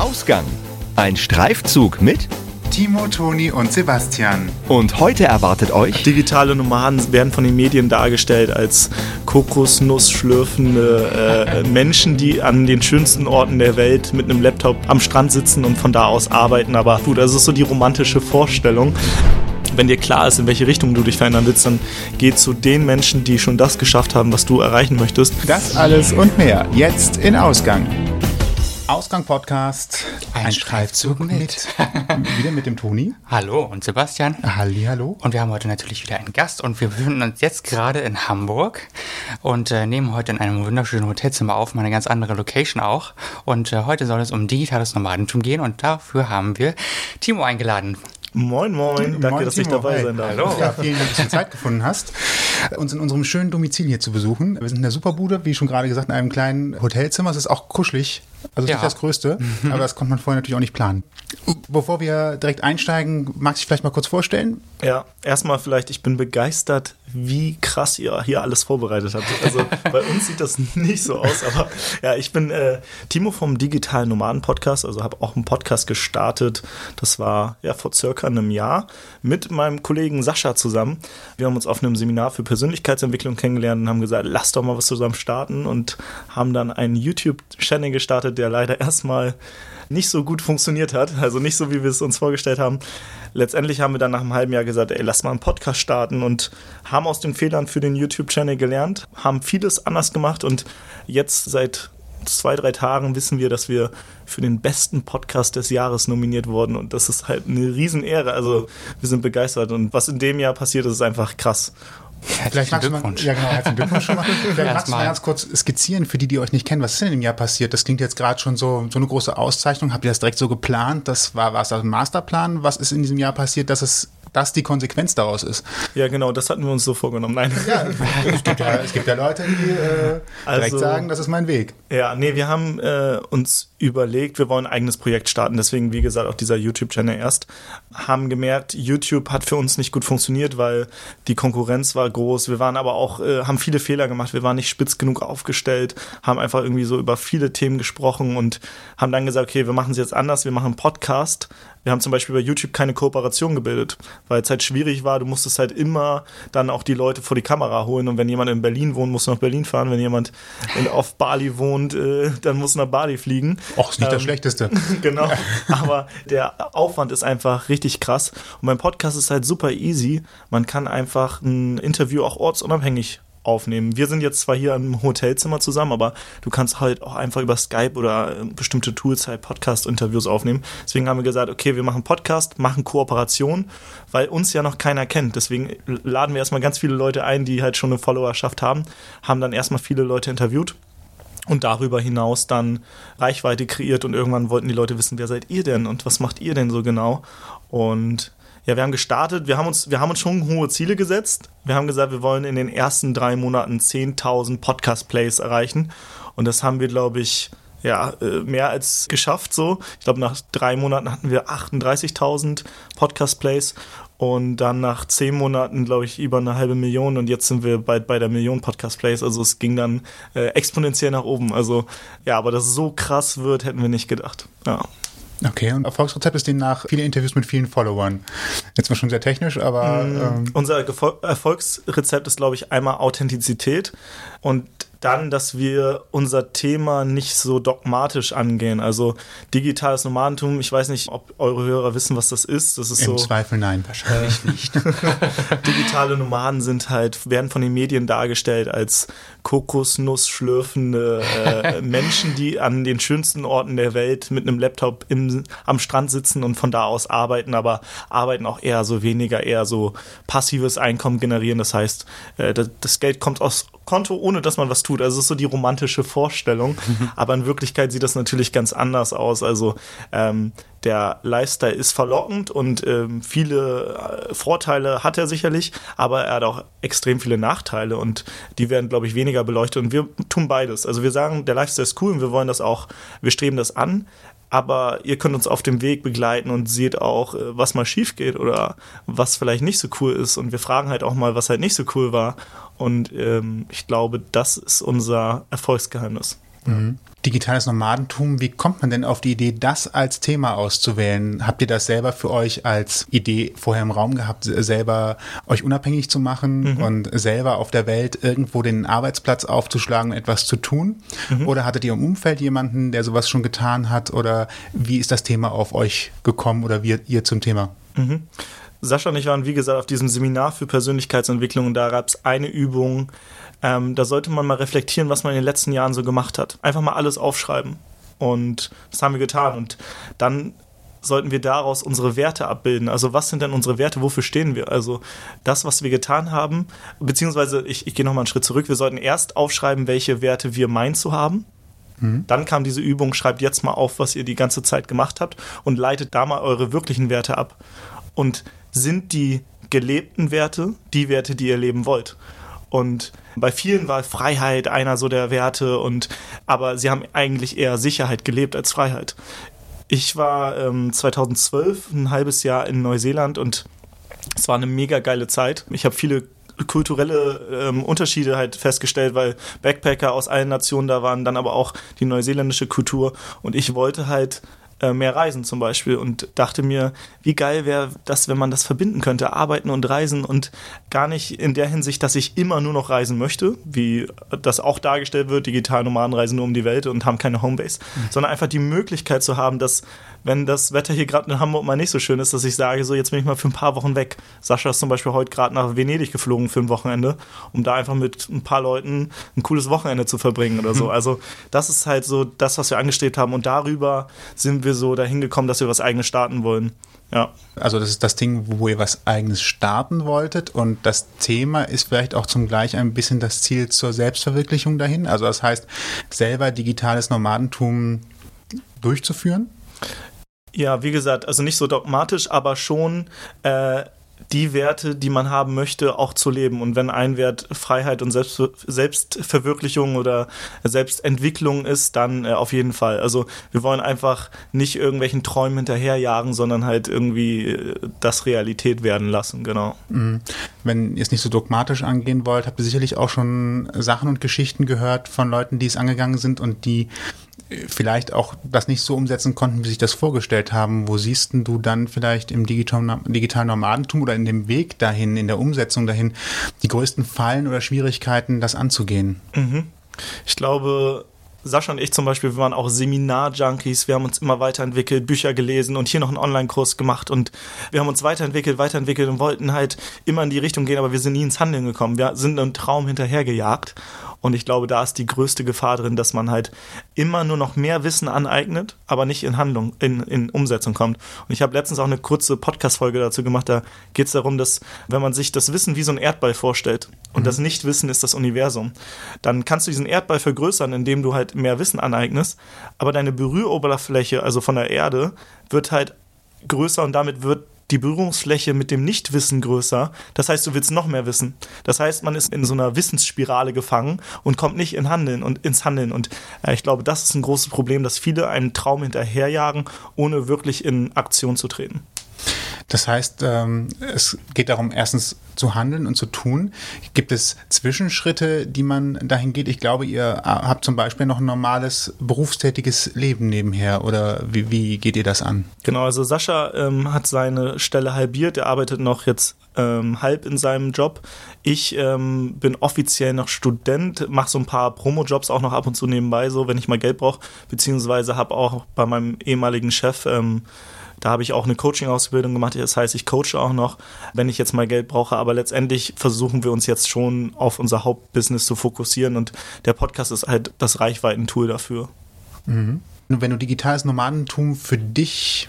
Ausgang. Ein Streifzug mit Timo, Toni und Sebastian. und heute erwartet euch Digitale Nomaden werden von den Medien dargestellt als Kokosnuss schlürfende äh, Menschen, die an den schönsten Orten der Welt mit einem Laptop am Strand sitzen und von da aus arbeiten. Aber gut, das ist so die romantische Vorstellung. Wenn dir klar ist, in welche Richtung du dich verändern willst, dann geh zu den Menschen, die schon das geschafft haben, was du erreichen möchtest. Das alles und mehr jetzt in Ausgang. Ausgang Podcast. Ein Streifzug mit. Wieder mit dem Toni. Hallo und Sebastian. Halli, hallo. Und wir haben heute natürlich wieder einen Gast und wir befinden uns jetzt gerade in Hamburg und äh, nehmen heute in einem wunderschönen Hotelzimmer auf, mal eine ganz andere Location auch. Und äh, heute soll es um digitales Nomadentum gehen und dafür haben wir Timo eingeladen. Moin, moin. Danke, Moin, dass ich Timo. dabei Hi. sein darf. Hallo. Ja, vielen Dank, dass du Zeit gefunden hast, uns in unserem schönen Domizil hier zu besuchen. Wir sind in der Superbude, wie schon gerade gesagt, in einem kleinen Hotelzimmer. Es ist auch kuschelig. Also Ja. nicht das Größte, aber das konnte man vorher natürlich auch nicht planen. Bevor wir direkt einsteigen, magst du dich vielleicht mal kurz vorstellen? Ja, erstmal vielleicht, ich bin begeistert, wie krass ihr hier alles vorbereitet habt. Also bei uns sieht das nicht so aus, aber ja, ich bin äh, Timo vom Digitalen Nomaden Podcast, also habe auch einen Podcast gestartet. Das war ja vor circa einem Jahr mit meinem Kollegen Sascha zusammen. Wir haben uns auf einem Seminar für Persönlichkeitsentwicklung kennengelernt und haben gesagt, lass doch mal was zusammen starten und haben dann einen YouTube-Channel gestartet, der leider erstmal nicht so gut funktioniert hat, also nicht so, wie wir es uns vorgestellt haben. Letztendlich haben wir dann nach einem halben Jahr gesagt, ey, lass mal einen Podcast starten und haben aus den Fehlern für den YouTube-Channel gelernt, haben vieles anders gemacht und jetzt seit zwei, drei Tagen wissen wir, dass wir für den besten Podcast des Jahres nominiert wurden und das ist halt eine Riesenehre. Also wir sind begeistert und was in dem Jahr passiert ist, ist einfach krass. Vielleicht magst du mal, ja genau, herzlichen Glückwunsch schon mal. Vielleicht magst du mal ganz kurz skizzieren, für die, die euch nicht kennen, was ist denn im Jahr passiert? Das klingt jetzt gerade schon so, so eine große Auszeichnung. Habt ihr das direkt so geplant? Das war, war es ein Masterplan? Was ist in diesem Jahr passiert, dass es das die Konsequenz daraus ist? Ja, genau, das hatten wir uns so vorgenommen. Nein. Ja, es gibt ja, es gibt ja Leute, die äh, direkt Also- sagen, das ist mein Weg. Ja, nee, wir haben äh, uns überlegt, wir wollen ein eigenes Projekt starten. Deswegen, wie gesagt, auch dieser YouTube-Channel erst. Haben gemerkt, YouTube hat für uns nicht gut funktioniert, weil die Konkurrenz war groß. Wir waren aber auch, äh, haben viele Fehler gemacht. Wir waren nicht spitz genug aufgestellt, haben einfach irgendwie so über viele Themen gesprochen und haben dann gesagt, okay, wir machen es jetzt anders. Wir machen einen Podcast. Wir haben zum Beispiel bei YouTube keine Kooperation gebildet, weil es halt schwierig war. Du musstest halt immer dann auch die Leute vor die Kamera holen. Und wenn jemand in Berlin wohnt, musst du nach Berlin fahren. Wenn jemand in, auf Bali wohnt, äh, dann musst du nach Bali fliegen. Och, ist nicht das Ähm, Schlechteste. genau. Aber der Aufwand ist einfach richtig krass. Und mein Podcast ist halt super easy. Man kann einfach ein Interview auch ortsunabhängig aufnehmen. Wir sind jetzt zwar hier im Hotelzimmer zusammen, aber du kannst halt auch einfach über Skype oder äh, bestimmte Tools halt Podcast-Interviews aufnehmen. Deswegen haben wir gesagt, okay, wir machen Podcast, machen Kooperation, weil uns ja noch keiner kennt. Deswegen laden wir erstmal ganz viele Leute ein, die halt schon eine Followerschaft haben, haben dann erstmal viele Leute interviewt und darüber hinaus dann Reichweite kreiert und irgendwann wollten die Leute wissen, wer seid ihr denn und was macht ihr denn so genau? Und ja, wir haben gestartet, wir haben uns, wir haben uns schon hohe Ziele gesetzt. Wir haben gesagt, wir wollen in den ersten drei Monaten 10.000 Podcast-Plays erreichen. Und das haben wir, glaube ich, ja, äh, mehr als geschafft so. Ich glaube, nach drei Monaten hatten wir 38.000 Podcast-Plays und dann nach zehn Monaten, glaube ich, über eine halbe Million und jetzt sind wir bald bei der Million Podcast-Plays. Also es ging dann äh, exponentiell nach oben. Also ja, aber dass es so krass wird, hätten wir nicht gedacht. Ja. Okay, und Erfolgsrezept ist demnach viele Interviews mit vielen Followern. Jetzt war schon sehr technisch, aber ähm, Unser Gefol- Erfolgsrezept ist, glaube ich, einmal Authentizität und dann, dass wir unser Thema nicht so dogmatisch angehen. Also digitales Nomadentum, ich weiß nicht, ob eure Hörer wissen, was das ist. Das ist im so. Zweifel nein. Wahrscheinlich nicht. digitale Nomaden sind halt, werden von den Medien dargestellt als Kokosnuss schlürfende äh, Menschen, die an den schönsten Orten der Welt mit einem Laptop im, am Strand sitzen und von da aus arbeiten, aber arbeiten auch eher so weniger, eher so passives Einkommen generieren. Das heißt, äh, das, das Geld kommt aus Konto, ohne dass man was tut. Also es ist so die romantische Vorstellung. Aber in Wirklichkeit sieht das natürlich ganz anders aus. Also ähm, der Lifestyle ist verlockend und ähm, viele äh, Vorteile hat er sicherlich, aber er hat auch extrem viele Nachteile und die werden, glaube ich, weniger beleuchtet. Und wir tun beides. Also wir sagen, der Lifestyle ist cool und wir wollen das auch, wir streben das an. Aber ihr könnt uns auf dem Weg begleiten und seht auch, äh, was mal schief geht oder was vielleicht nicht so cool ist. Und wir fragen halt auch mal, was halt nicht so cool war. Und ähm, ich glaube, das ist unser Erfolgsgeheimnis. Mhm. Digitales Nomadentum, wie kommt man denn auf die Idee, das als Thema auszuwählen? Habt ihr das selber für euch als Idee vorher im Raum gehabt, selber euch unabhängig zu machen mhm. und selber auf der Welt irgendwo den Arbeitsplatz aufzuschlagen und etwas zu tun? Mhm. Oder hattet ihr im Umfeld jemanden, der sowas schon getan hat? Oder wie ist das Thema auf euch gekommen oder wie ihr zum Thema? Mhm. Sascha und ich waren, wie gesagt, auf diesem Seminar für Persönlichkeitsentwicklung und da gab es eine Übung, ähm, da sollte man mal reflektieren, was man in den letzten Jahren so gemacht hat. Einfach mal alles aufschreiben. Und das haben wir getan. Und dann sollten wir daraus unsere Werte abbilden. Also was sind denn unsere Werte? Wofür stehen wir? Also das, was wir getan haben, beziehungsweise ich, ich gehe nochmal einen Schritt zurück. Wir sollten erst aufschreiben, welche Werte wir meinen zu haben. Mhm. Dann kam diese Übung, schreibt jetzt mal auf, was ihr die ganze Zeit gemacht habt und leitet da mal eure wirklichen Werte ab. Und sind die gelebten Werte die Werte, die ihr leben wollt? Und bei vielen war Freiheit einer so der Werte und aber sie haben eigentlich eher Sicherheit gelebt als Freiheit. Ich war ähm, 2012 ein halbes Jahr in Neuseeland und es war eine mega geile Zeit. Ich habe viele kulturelle ähm, Unterschiede halt festgestellt, weil Backpacker aus allen Nationen da waren, dann aber auch die neuseeländische Kultur und ich wollte halt äh, mehr reisen zum Beispiel und dachte mir, wie geil wäre das, wenn man das verbinden könnte, arbeiten und reisen und gar nicht in der Hinsicht, dass ich immer nur noch reisen möchte, wie das auch dargestellt wird, digital Nomaden reisen nur um die Welt und haben keine Homebase, mhm. sondern einfach die Möglichkeit zu haben, dass wenn das Wetter hier gerade in Hamburg mal nicht so schön ist, dass ich sage, so jetzt bin ich mal für ein paar Wochen weg. Sascha ist zum Beispiel heute gerade nach Venedig geflogen für ein Wochenende, um da einfach mit ein paar Leuten ein cooles Wochenende zu verbringen oder so. Also das ist halt so das, was wir angestrebt haben und darüber sind wir so dahin gekommen, dass wir was eigenes starten wollen. Ja. Also das ist das Ding, wo ihr was eigenes starten wolltet und das Thema ist vielleicht auch zum gleich ein bisschen das Ziel zur Selbstverwirklichung dahin. Also das heißt, selber digitales Nomadentum durchzuführen? Ja, wie gesagt, also nicht so dogmatisch, aber schon äh, die Werte, die man haben möchte, auch zu leben. Und wenn ein Wert Freiheit und Selbst Selbstverwirklichung oder Selbstentwicklung ist, dann äh, auf jeden Fall. Also wir wollen einfach nicht irgendwelchen Träumen hinterherjagen, sondern halt irgendwie äh, das Realität werden lassen, genau. Mhm. Wenn ihr es nicht so dogmatisch angehen wollt, habt ihr sicherlich auch schon Sachen und Geschichten gehört von Leuten, die es angegangen sind und die vielleicht auch das nicht so umsetzen konnten, wie sich das vorgestellt haben. Wo siehst du dann vielleicht im digitalen, digitalen Nomadentum oder in dem Weg dahin, in der Umsetzung dahin, die größten Fallen oder Schwierigkeiten, das anzugehen? Mhm. Ich glaube, Sascha und ich zum Beispiel, wir waren auch Seminar-Junkies, wir haben uns immer weiterentwickelt, Bücher gelesen und hier noch einen Online-Kurs gemacht und wir haben uns weiterentwickelt, weiterentwickelt und wollten halt immer in die Richtung gehen, aber wir sind nie ins Handeln gekommen. Wir sind einem Traum hinterhergejagt und ich glaube, da ist die größte Gefahr drin, dass man halt immer nur noch mehr Wissen aneignet, aber nicht in Handlung, in, in Umsetzung kommt. Und ich habe letztens auch eine kurze Podcast-Folge dazu gemacht. Da geht es darum, dass, wenn man sich das Wissen wie so ein Erdball vorstellt und mhm. das Nichtwissen ist das Universum, dann kannst du diesen Erdball vergrößern, indem du halt mehr Wissen aneignest, aber deine Berühroberfläche, also von der Erde, wird halt größer und damit wird die Berührungsfläche mit dem Nichtwissen größer. Das heißt, du willst noch mehr wissen. Das heißt, man ist in so einer Wissensspirale gefangen und kommt nicht in Handeln und ins Handeln. Und äh, ich glaube, das ist ein großes Problem, dass viele einen Traum hinterherjagen, ohne wirklich in Aktion zu treten. Das heißt, ähm, es geht darum, erstens zu handeln und zu tun. Gibt es Zwischenschritte, die man dahin geht? Ich glaube, ihr habt zum Beispiel noch ein normales berufstätiges Leben nebenher oder wie, wie geht ihr das an? Genau, also Sascha ähm, hat seine Stelle halbiert. Er arbeitet noch jetzt ähm, halb in seinem Job. Ich ähm, bin offiziell noch Student, mache so ein paar Promo-Jobs auch noch ab und zu nebenbei, so wenn ich mal Geld brauche, beziehungsweise habe auch bei meinem ehemaligen Chef ähm, da habe ich auch eine Coaching-Ausbildung gemacht. Das heißt, ich coache auch noch, wenn ich jetzt mal Geld brauche. Aber letztendlich versuchen wir uns jetzt schon auf unser Hauptbusiness zu fokussieren und der Podcast ist halt das Reichweiten-Tool dafür. Mhm. Wenn du digitales Nomadentum für dich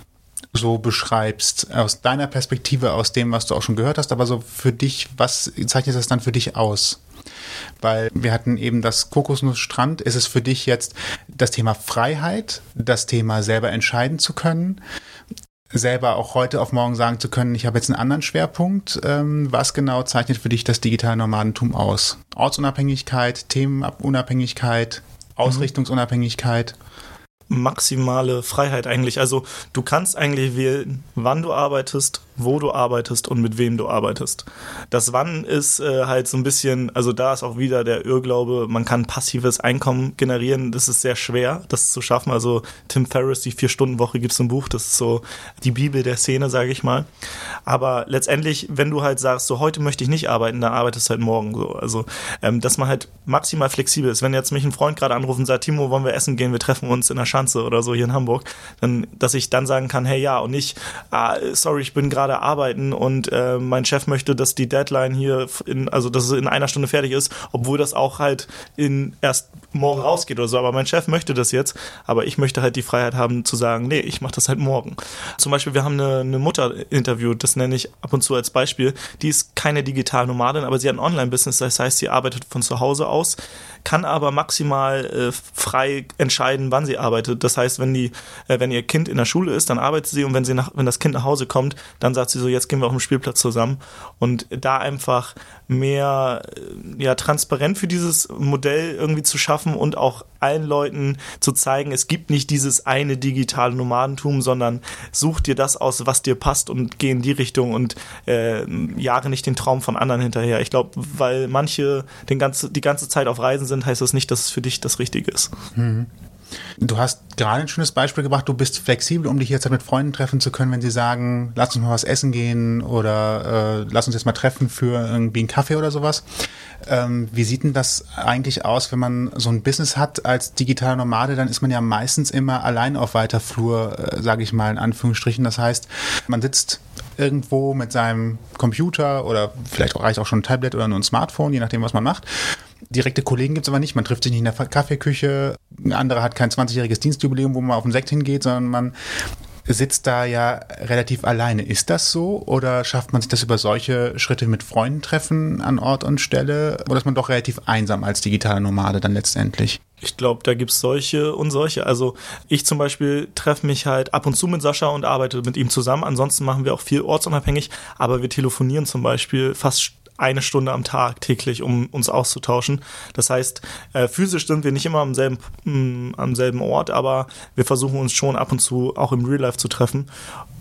so beschreibst, aus deiner Perspektive, aus dem, was du auch schon gehört hast, aber so für dich, was zeichnet das dann für dich aus? Weil wir hatten eben das Kokosnussstrand. Ist es für dich jetzt das Thema Freiheit, das Thema selber entscheiden zu können? Selber auch heute auf morgen sagen zu können, ich habe jetzt einen anderen Schwerpunkt. Ähm, was genau zeichnet für dich das digitale Nomadentum aus? Ortsunabhängigkeit, Themenunabhängigkeit, Ausrichtungsunabhängigkeit? Maximale Freiheit eigentlich. Also du kannst eigentlich wählen, wann du arbeitest, wo du arbeitest und mit wem du arbeitest. Das Wann ist äh, halt so ein bisschen, also da ist auch wieder der Irrglaube, man kann passives Einkommen generieren. Das ist sehr schwer, das zu schaffen. Also Tim Ferriss, die Vier-Stunden-Woche gibt es ein Buch, das ist so die Bibel der Szene, sage ich mal. Aber letztendlich, wenn du halt sagst, so heute möchte ich nicht arbeiten, dann arbeitest du halt morgen so. Also, ähm, dass man halt maximal flexibel ist. Wenn jetzt mich ein Freund gerade anruft und sagt, Timo, wollen wir essen gehen, wir treffen uns in der Schanze oder so hier in Hamburg, dann, dass ich dann sagen kann, hey ja, und nicht, ah, sorry, ich bin gerade arbeiten und äh, mein Chef möchte, dass die Deadline hier in, also dass es in einer Stunde fertig ist, obwohl das auch halt in erst morgen rausgeht oder so. Aber mein Chef möchte das jetzt, aber ich möchte halt die Freiheit haben zu sagen, nee, ich mache das halt morgen. Zum Beispiel, wir haben eine, eine Mutter interviewt, das nenne ich ab und zu als Beispiel. Die ist keine Digitalnomadin, aber sie hat ein Online-Business, das heißt, sie arbeitet von zu Hause aus, kann aber maximal äh, frei entscheiden, wann sie arbeitet. Das heißt, wenn die, äh, wenn ihr Kind in der Schule ist, dann arbeitet sie und wenn sie nach, wenn das Kind nach Hause kommt, dann sagt sie so, jetzt gehen wir auf den Spielplatz zusammen und da einfach mehr äh, ja transparent für dieses Modell irgendwie zu schaffen und auch allen Leuten zu zeigen, es gibt nicht dieses eine digitale Nomadentum, sondern such dir das aus, was dir passt und geh in die Richtung und äh, jage nicht den Traum von anderen hinterher. Ich glaube, weil manche den ganze, die ganze Zeit auf Reisen sind, heißt das nicht, dass es für dich das Richtige ist. Mhm. Du hast gerade ein schönes Beispiel gebracht, du bist flexibel, um dich jetzt mit Freunden treffen zu können, wenn sie sagen, lass uns mal was essen gehen oder äh, lass uns jetzt mal treffen für irgendwie einen Kaffee oder sowas. Ähm, wie sieht denn das eigentlich aus, wenn man so ein Business hat als digitaler Nomade, dann ist man ja meistens immer allein auf weiter Flur, äh, sage ich mal in Anführungsstrichen. Das heißt, man sitzt irgendwo mit seinem Computer oder vielleicht reicht auch schon ein Tablet oder nur ein Smartphone, je nachdem, was man macht Direkte Kollegen gibt es aber nicht. Man trifft sich nicht in der Kaffeeküche. Ein anderer hat kein 20-jähriges Dienstjubiläum, wo man auf den Sekt hingeht, sondern man sitzt da ja relativ alleine. Ist das so oder schafft man sich das über solche Schritte mit Freunden treffen an Ort und Stelle oder ist man doch relativ einsam als digitaler Nomade dann letztendlich? Ich glaube, da gibt es solche und solche. Also ich zum Beispiel treffe mich halt ab und zu mit Sascha und arbeite mit ihm zusammen. Ansonsten machen wir auch viel ortsunabhängig, aber wir telefonieren zum Beispiel fast eine Stunde am Tag täglich, um uns auszutauschen. Das heißt, äh, physisch sind wir nicht immer am selben, mh, mm, am selben Ort, aber wir versuchen uns schon ab und zu auch im Real Life zu treffen.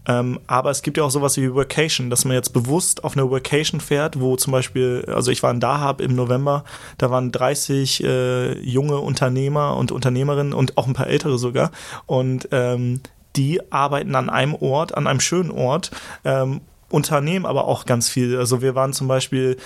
Ähm, aber es gibt ja auch sowas wie Workation, dass man jetzt bewusst auf eine Workation fährt, wo zum Beispiel, also ich war in Dahab im November, da waren 30 äh, junge Unternehmer und Unternehmerinnen und auch ein paar ältere sogar. Und ähm, die arbeiten an einem Ort, an einem schönen Ort ähm, Unternehmen aber auch ganz viel. Also wir waren zum Beispiel,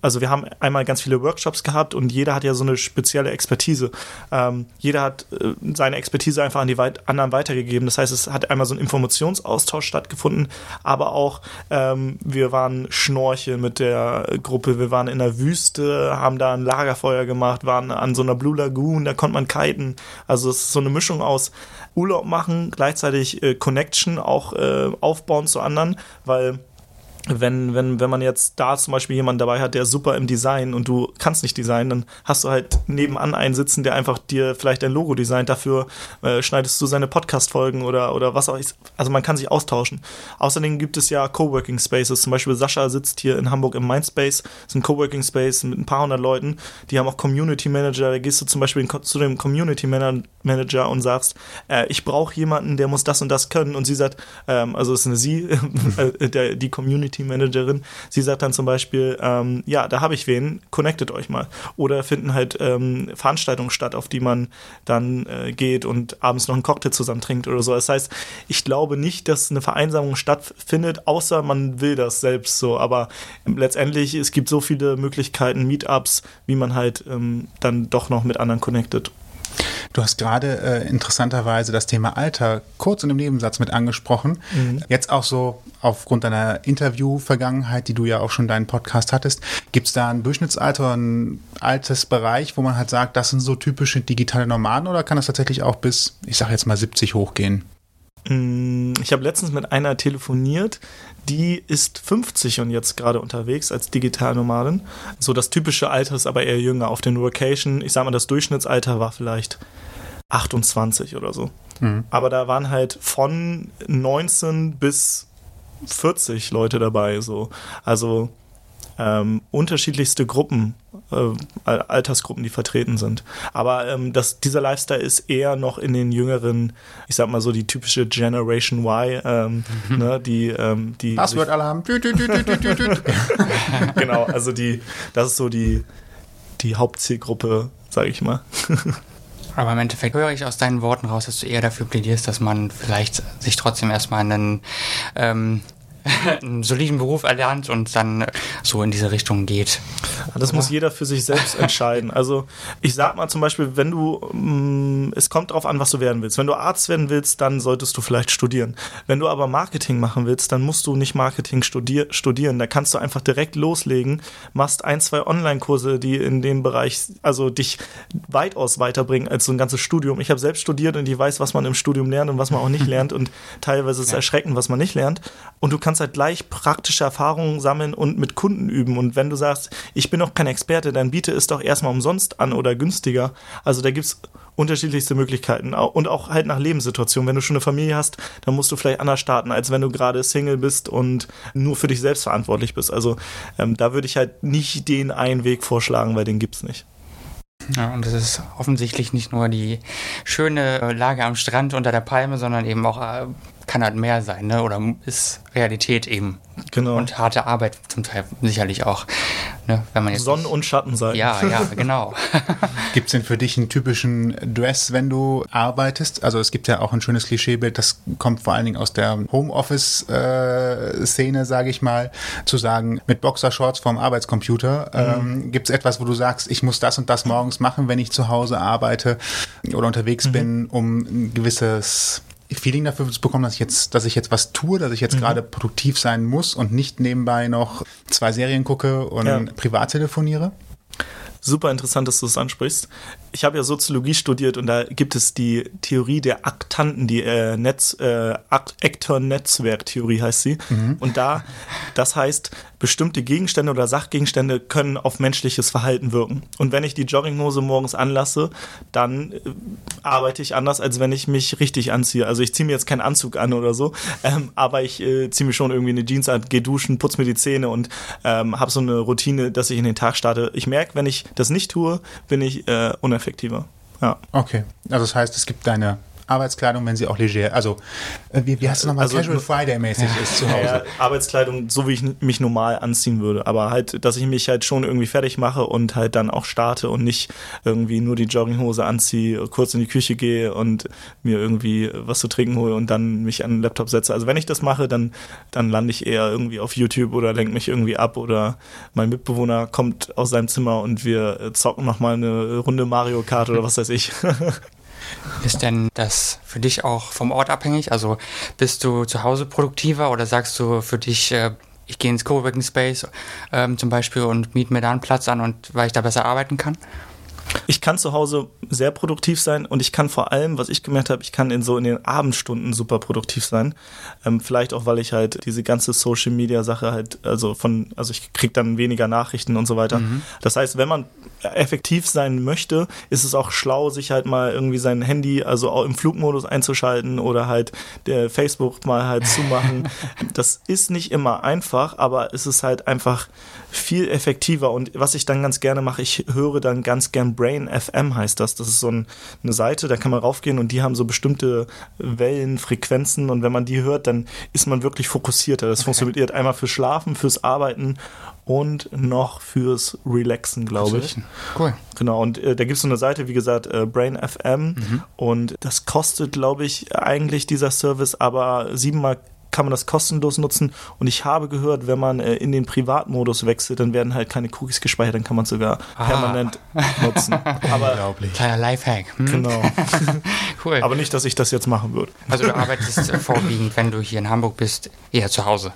also wir haben einmal ganz viele Workshops gehabt und jeder hat ja so eine spezielle Expertise. Ähm, jeder hat äh, seine Expertise einfach an die weit anderen weitergegeben. Das heißt, es hat einmal so ein Informationsaustausch stattgefunden, aber auch ähm, wir waren Schnorcheln mit der Gruppe, wir waren in der Wüste, haben da ein Lagerfeuer gemacht, waren an so einer Blue Lagoon, da konnte man kiten. Also es ist so eine Mischung aus Urlaub machen, gleichzeitig äh, Connection auch äh, aufbauen zu anderen, weil wenn, wenn, wenn man jetzt da zum Beispiel jemanden dabei hat, der super im Design und du kannst nicht designen, dann hast du halt nebenan einen sitzen, der einfach dir vielleicht ein Logo designt. Dafür äh, schneidest du seine Podcast-Folgen oder, oder was auch immer. Also man kann sich austauschen. Außerdem gibt es ja Coworking Spaces. Zum Beispiel Sascha sitzt hier in Hamburg im Mindspace. Das ist ein Coworking Space mit ein paar hundert Leuten. Die haben auch Community Manager. Da gehst du zum Beispiel zu dem Community Manager und sagst, äh, ich brauche jemanden, der muss das und das können. Und sie sagt, ähm, also ist eine sie, äh, der, die Community Community-Managerin. Sie sagt dann zum Beispiel, ähm, ja, da habe ich wen, connectet euch mal. Oder finden halt ähm, Veranstaltungen statt, auf die man dann äh, geht und abends noch einen Cocktail zusammen trinkt oder so. Das heißt, ich glaube nicht, dass eine Vereinsamung stattfindet, außer man will das selbst so. Aber letztendlich, es gibt so viele Möglichkeiten, Meetups, wie man halt ähm, dann doch noch mit anderen connectet. Du hast gerade äh, interessanterweise das Thema Alter kurz in dem Nebensatz mit angesprochen. Mhm. Jetzt auch so aufgrund deiner Interview-Vergangenheit, die du ja auch schon deinen Podcast hattest, gibt es da ein Durchschnittsalter, ein altes Bereich, wo man halt sagt, das sind so typische digitale Nomaden oder kann das tatsächlich auch bis, ich sag jetzt mal 70 hochgehen? Mm, ich habe letztens mit einer telefoniert, die ist 50 und jetzt gerade unterwegs als Digitalnomadin. So das typische Alter ist aber eher jünger. Auf den Location, ich sag mal, das Durchschnittsalter war vielleicht 28 oder so. Mhm. Aber da waren halt von 19 bis 40 Leute dabei. So. Also ähm, unterschiedlichste Gruppen, äh, Altersgruppen, die vertreten sind. Aber ähm, das, dieser Lifestyle ist eher noch in den jüngeren, ich sag mal so die typische Generation Y, ähm, mhm. ne, die, ähm, die Passwortalarm. genau, also die, das ist so die, die Hauptzielgruppe, sage ich mal. Aber im Endeffekt höre ich aus deinen Worten raus, dass du eher dafür plädierst, dass man vielleicht sich trotzdem erstmal einen ähm, einen soliden Beruf erlernt und dann so in diese Richtung geht. Das Oder? muss jeder für sich selbst entscheiden. Also ich sag mal zum Beispiel, wenn du, mm, es kommt drauf an, was du werden willst. Wenn du Arzt werden willst, dann solltest du vielleicht studieren. Wenn du aber Marketing machen willst, dann musst du nicht Marketing studier studieren. Da kannst du einfach direkt loslegen, machst ein, zwei Online-Kurse, die in dem Bereich, also dich weitaus weiterbringen als so ein ganzes Studium. Ich habe selbst studiert und ich weiß, was man im Studium lernt und was man auch nicht lernt und teilweise ist es erschreckend, was man nicht lernt. Und du kannst kannst halt gleich praktische Erfahrungen sammeln und mit Kunden üben. Und wenn du sagst, ich bin noch kein Experte, dann biete es doch erstmal umsonst an oder günstiger. Also da gibt es unterschiedlichste Möglichkeiten und auch halt nach Lebenssituation. Wenn du schon eine Familie hast, dann musst du vielleicht anders starten, als wenn du gerade Single bist und nur für dich selbst verantwortlich bist. Also ähm, da würde ich halt nicht den einen Weg vorschlagen, weil den gibt es nicht. Ja, und es ist offensichtlich nicht nur die schöne Lage am Strand unter der Palme, sondern eben auch äh, kann halt mehr sein, ne? Oder ist Realität eben. Genau. Und harte Arbeit zum Teil sicherlich auch. Ne? Wenn man jetzt Sonnen- und Schattenseiten. Ja, ja, genau. gibt es denn für dich einen typischen Dress, wenn du arbeitest? Also es gibt ja auch ein schönes Klischeebild, das kommt vor allen Dingen aus der Homeoffice-Szene, äh, sage ich mal, zu sagen, mit Boxershorts vorm Arbeitscomputer. Mhm. Ähm, gibt es etwas, wo du sagst, ich muss das und das morgens machen, wenn ich zu Hause arbeite oder unterwegs mhm. bin, um ein gewisses Feeling dafür zu bekommen, dass ich jetzt, dass ich jetzt was tue, dass ich jetzt mhm. gerade produktiv sein muss und nicht nebenbei noch zwei Serien gucke und ja. privat telefoniere? Super interessant, dass du das ansprichst. Ich habe ja Soziologie studiert und da gibt es die Theorie der Aktanten, die äh, Netz, äh, Akteur-Netzwerk-Theorie heißt sie. Mhm. Und da, das heißt, bestimmte Gegenstände oder Sachgegenstände können auf menschliches Verhalten wirken. Und wenn ich die Jogginghose morgens anlasse, dann äh, arbeite ich anders, als wenn ich mich richtig anziehe. Also ich ziehe mir jetzt keinen Anzug an oder so, ähm, aber ich äh, ziehe mir schon irgendwie eine Jeans an, gehe duschen, putze mir die Zähne und ähm, habe so eine Routine, dass ich in den Tag starte. Ich merke, wenn ich das nicht tue, bin ich äh, uneffektiver. Ja. Okay, also das heißt, es gibt deine Arbeitskleidung, wenn sie auch leger, also äh, wie, wie heißt du nochmal, also, Casual Friday mäßig ja. ist zu Hause. Ja, Arbeitskleidung, so wie ich mich normal anziehen würde, aber halt, dass ich mich halt schon irgendwie fertig mache und halt dann auch starte und nicht irgendwie nur die Jogginghose anziehe, kurz in die Küche gehe und mir irgendwie was zu trinken hole und dann mich an den Laptop setze. Also wenn ich das mache, dann, dann lande ich eher irgendwie auf YouTube oder lenke mich irgendwie ab oder mein Mitbewohner kommt aus seinem Zimmer und wir zocken nochmal eine Runde Mario Kart oder was weiß ich. Ist denn das für dich auch vom Ort abhängig? Also bist du zu Hause produktiver oder sagst du für dich, äh, ich gehe ins Coworking Space ähm, zum Beispiel und miete mir da einen Platz an und weil ich da besser arbeiten kann? Ich kann zu Hause sehr produktiv sein und ich kann vor allem, was ich gemerkt habe, ich kann in so in den Abendstunden super produktiv sein. Ähm, vielleicht auch, weil ich halt diese ganze Social Media Sache halt, also von, also ich kriege dann weniger Nachrichten und so weiter. Mhm. Das heißt, wenn man effektiv sein möchte, ist es auch schlau, sich halt mal irgendwie sein Handy, also auch im Flugmodus einzuschalten oder halt der Facebook mal halt zu machen. das ist nicht immer einfach, aber es ist halt einfach viel effektiver. Und was ich dann ganz gerne mache, ich höre dann ganz gern Brain FM heißt das. Das ist so ein, eine Seite, da kann man raufgehen und die haben so bestimmte Wellenfrequenzen und wenn man die hört, dann ist man wirklich fokussierter. Das okay. funktioniert einmal fürs Schlafen, fürs Arbeiten und noch fürs Relaxen, glaube ich. Cool. Genau, und äh, da gibt es so eine Seite, wie gesagt, äh, Brain FM mhm. und das kostet, glaube ich, eigentlich dieser Service aber siebenmal kann man das kostenlos nutzen. Und ich habe gehört, wenn man äh, in den Privatmodus wechselt, dann werden halt keine Cookies gespeichert, dann kann man es sogar ah. permanent nutzen. Aber Unglaublich. Kleiner Lifehack. Hm? Genau. cool. Aber nicht, dass ich das jetzt machen würde. Also du arbeitest vorwiegend, wenn du hier in Hamburg bist, eher zu Hause.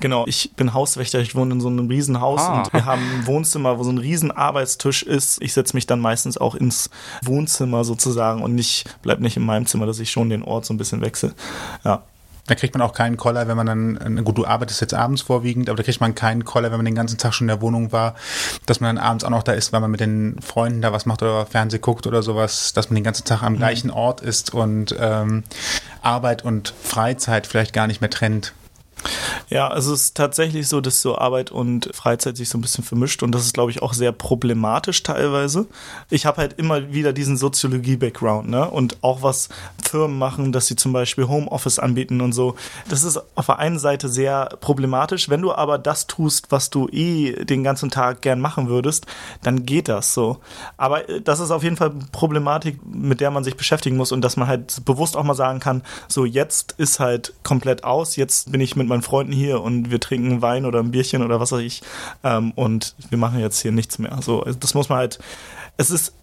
Genau, ich bin Hauswächter, ich wohne in so einem Riesenhaus ah. und wir haben ein Wohnzimmer, wo so ein riesen Arbeitstisch ist. Ich setze mich dann meistens auch ins Wohnzimmer sozusagen und nicht, bleib nicht in meinem Zimmer, dass ich schon den Ort so ein bisschen wechsle. Ja. Da kriegt man auch keinen Koller, wenn man dann, gut, du arbeitest jetzt abends vorwiegend, aber da kriegt man keinen Koller, wenn man den ganzen Tag schon in der Wohnung war, dass man dann abends auch noch da ist, weil man mit den Freunden da was macht oder Fernseh guckt oder sowas, dass man den ganzen Tag am mhm. gleichen Ort ist und ähm, Arbeit und Freizeit vielleicht gar nicht mehr trennt. Ja, es ist tatsächlich so, dass so Arbeit und Freizeit sich so ein bisschen vermischt und das ist, glaube ich, auch sehr problematisch teilweise. Ich habe halt immer wieder diesen Soziologie-Background, ne? Und auch was Firmen machen, dass sie zum Beispiel Homeoffice anbieten und so. Das ist auf der einen Seite sehr problematisch. Wenn du aber das tust, was du eh den ganzen Tag gern machen würdest, dann geht das so. Aber äh, das ist auf jeden Fall Problematik, mit der man sich beschäftigen muss und dass man halt bewusst auch mal sagen kann, so jetzt ist halt komplett aus, jetzt bin ich mit meinen Freunden hier und wir trinken Wein oder ein Bierchen oder was weiß ich ähm, und wir machen jetzt hier nichts mehr. So, das muss man halt, es ist,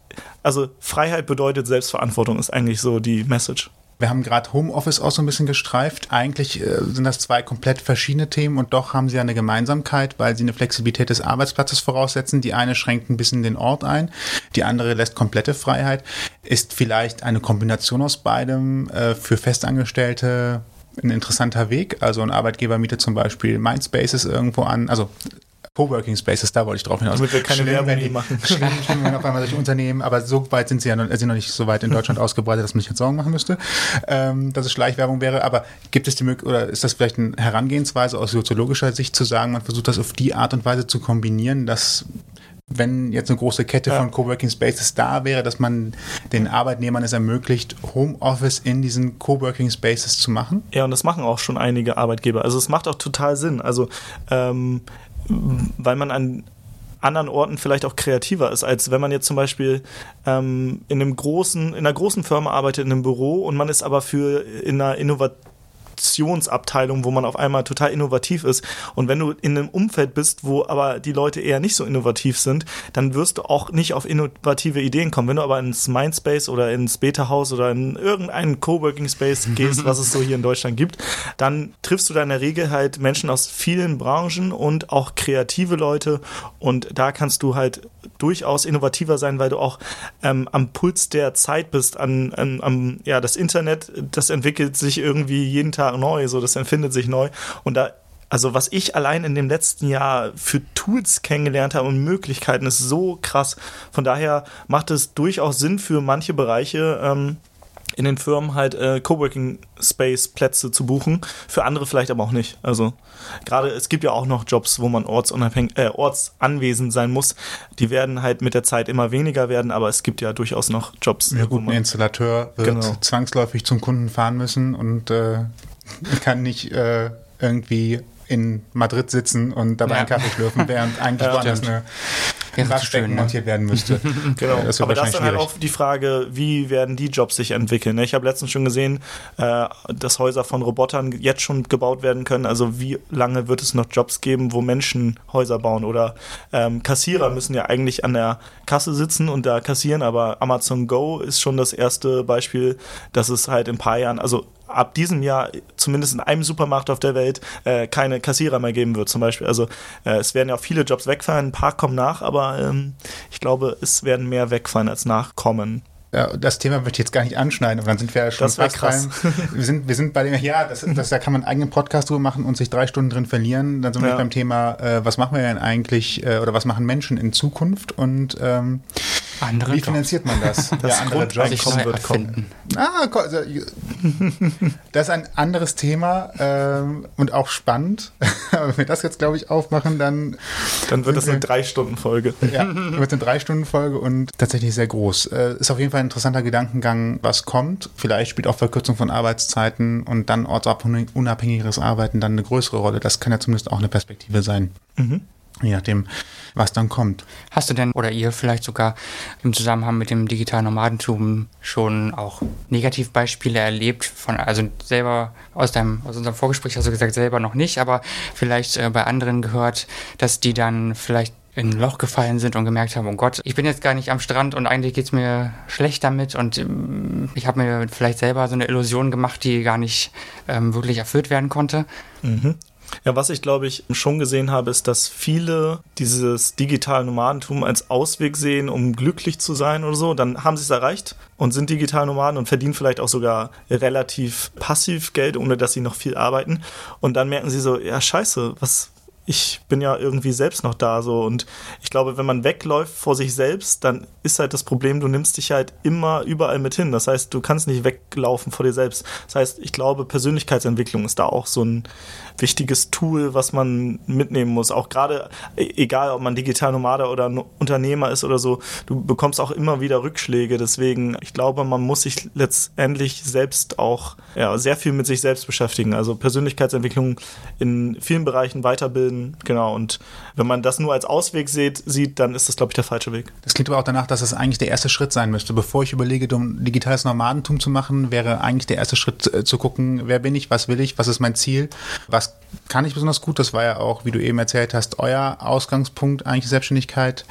also Freiheit bedeutet Selbstverantwortung ist eigentlich so die Message. Wir haben gerade Homeoffice auch so ein bisschen gestreift. Eigentlich äh, sind das zwei komplett verschiedene Themen und doch haben sie eine Gemeinsamkeit, weil sie eine Flexibilität des Arbeitsplatzes voraussetzen. Die eine schränkt ein bisschen den Ort ein, die andere lässt komplette Freiheit. Ist vielleicht eine Kombination aus beidem äh, für Festangestellte ein interessanter Weg. Also ein Arbeitgeber mietet zum Beispiel Mindspaces irgendwo an, also Coworking Spaces, da wollte ich drauf hinaus. Damit wir keine Schlimm, Werbung wenn hier die- machen. Schlimm, schlimm, wenn auf einmal solche Unternehmen, aber so weit sind sie ja noch, sind noch nicht so weit in Deutschland ausgebreitet, dass man sich jetzt Sorgen machen müsste, ähm, dass es Schleichwerbung wäre. Aber gibt es die Möglichkeit, oder ist das vielleicht eine Herangehensweise aus soziologischer Sicht zu sagen, man versucht das auf die Art und Weise zu kombinieren, dass wenn jetzt eine große Kette Ja. von Coworking Spaces da wäre, dass man den Arbeitnehmern es ermöglicht, Homeoffice in diesen Coworking Spaces zu machen? Ja, und das machen auch schon einige Arbeitgeber. Also es macht auch total Sinn. Also ähm, weil man an anderen Orten vielleicht auch kreativer ist, als wenn man jetzt zum Beispiel ähm, in einem großen, in einer großen Firma arbeitet, in einem Büro und man ist aber für in einer Innovationsabteilung, wo man auf einmal total innovativ ist. Und wenn du in einem Umfeld bist, wo aber die Leute eher nicht so innovativ sind, dann wirst du auch nicht auf innovative Ideen kommen. Wenn du aber ins Mindspace oder ins Beta-Haus oder in irgendeinen Coworking Space gehst, was es so hier in Deutschland gibt, dann triffst du da in der Regel halt Menschen aus vielen Branchen und auch kreative Leute. Und da kannst du halt durchaus innovativer sein, weil du auch ähm, am Puls der Zeit bist, an, an, am, ja, das Internet, das entwickelt sich irgendwie jeden Tag neu, so das empfindet sich neu. Und da also was ich allein in dem letzten Jahr für Tools kennengelernt habe und Möglichkeiten ist so krass. Von daher macht es durchaus Sinn für manche Bereiche ähm, in den Firmen halt äh, Coworking Space Plätze zu buchen, für andere vielleicht aber auch nicht. Also gerade es gibt ja auch noch Jobs, wo man ortsunabhängig, äh, ortsanwesend sein muss. Die werden halt mit der Zeit immer weniger werden, aber es gibt ja durchaus noch Jobs. Ja wo gut, ein Installateur wird Genau. zwangsläufig zum Kunden fahren müssen und äh, kann nicht äh, irgendwie in Madrid sitzen und dabei Ja. einen Kaffee schlürfen, während eigentlich Ja, woanders eine Wäre Waschbecken schön, ne? montiert werden müsste. Genau, Das aber das ist dann halt auch die Frage, wie werden die Jobs sich entwickeln. ne? Ich habe letztens schon gesehen, äh, dass Häuser von Robotern jetzt schon gebaut werden können. Also wie lange wird es noch Jobs geben, wo Menschen Häuser bauen? Oder ähm, Kassierer müssen ja eigentlich an der Kasse sitzen und da kassieren, aber Amazon Go ist schon das erste Beispiel, dass es halt in ein paar Jahren, also ab diesem Jahr zumindest in einem Supermarkt auf der Welt äh, keine Kassierer mehr geben wird zum Beispiel. Also äh, es werden ja auch viele Jobs wegfallen, ein paar kommen nach, aber ähm, ich glaube, es werden mehr wegfallen als nachkommen. Ja, das Thema möchte ich jetzt gar nicht anschneiden, aber dann sind wir ja schon Das fast krass. beim, wir sind, wir sind bei dem, ja, das, das, da kann man einen eigenen Podcast drüber machen und sich drei Stunden drin verlieren. Dann sind wir Ja. beim Thema, äh, was machen wir denn eigentlich, äh, oder was machen Menschen in Zukunft und ähm, Andere wie Jobs. finanziert man das? Das ja, andere Grundeinkommen Jobs. Wird kommen. Ah, also, das ist ein anderes Thema ähm, und auch spannend. Aber wenn wir das jetzt, glaube ich, aufmachen, dann Dann wird das eine. Drei-Stunden-Folge. ja, wird eine Drei-Stunden-Folge und tatsächlich sehr groß. Äh, ist auf jeden Fall ein interessanter Gedankengang, was kommt. Vielleicht spielt auch Verkürzung von Arbeitszeiten und dann ortsunabhängigeres Arbeiten dann eine größere Rolle. Das kann ja zumindest auch eine Perspektive sein. Je nachdem, was dann kommt. Hast du denn oder ihr vielleicht sogar im Zusammenhang mit dem digitalen Nomadentum schon auch Negativbeispiele erlebt? Von, also selber aus deinem, aus unserem Vorgespräch hast du gesagt, selber noch nicht, aber vielleicht äh, bei anderen gehört, dass die dann vielleicht in ein Loch gefallen sind und gemerkt haben, oh Gott, ich bin jetzt gar nicht am Strand und eigentlich geht's mir schlecht damit und ähm, ich habe mir vielleicht selber so eine Illusion gemacht, die gar nicht ähm, wirklich erfüllt werden konnte. Ja, was ich glaube ich schon gesehen habe, ist, dass viele dieses digitale Nomadentum als Ausweg sehen, um glücklich zu sein oder so. Dann haben sie es erreicht und sind digital Nomaden und verdienen vielleicht auch sogar relativ passiv Geld, ohne dass sie noch viel arbeiten. Und dann merken sie so, ja scheiße, was ich bin ja irgendwie selbst noch da so und ich glaube, wenn man wegläuft vor sich selbst, dann ist halt das Problem, du nimmst dich halt immer überall mit hin. Das heißt, du kannst nicht weglaufen vor dir selbst. Das heißt, ich glaube, Persönlichkeitsentwicklung ist da auch so ein wichtiges Tool, was man mitnehmen muss. Auch gerade, e-, egal ob man Digitalnomade oder Unternehmer ist oder so, du bekommst auch immer wieder Rückschläge. Deswegen, ich glaube, man muss sich letztendlich selbst auch ja, sehr viel mit sich selbst beschäftigen. Also Persönlichkeitsentwicklung in vielen Bereichen weiterbilden. Genau. Und wenn man das nur als Ausweg sieht, sieht dann ist das, glaube ich, der falsche Weg. Das klingt aber auch danach, dass das eigentlich der erste Schritt sein müsste. Bevor ich überlege, digitales Nomadentum zu machen, wäre eigentlich der erste Schritt äh, zu gucken, wer bin ich, was will ich, was ist mein Ziel, was kann ich besonders gut. Das war ja auch, wie du eben erzählt hast, euer Ausgangspunkt eigentlich Selbstständigkeit,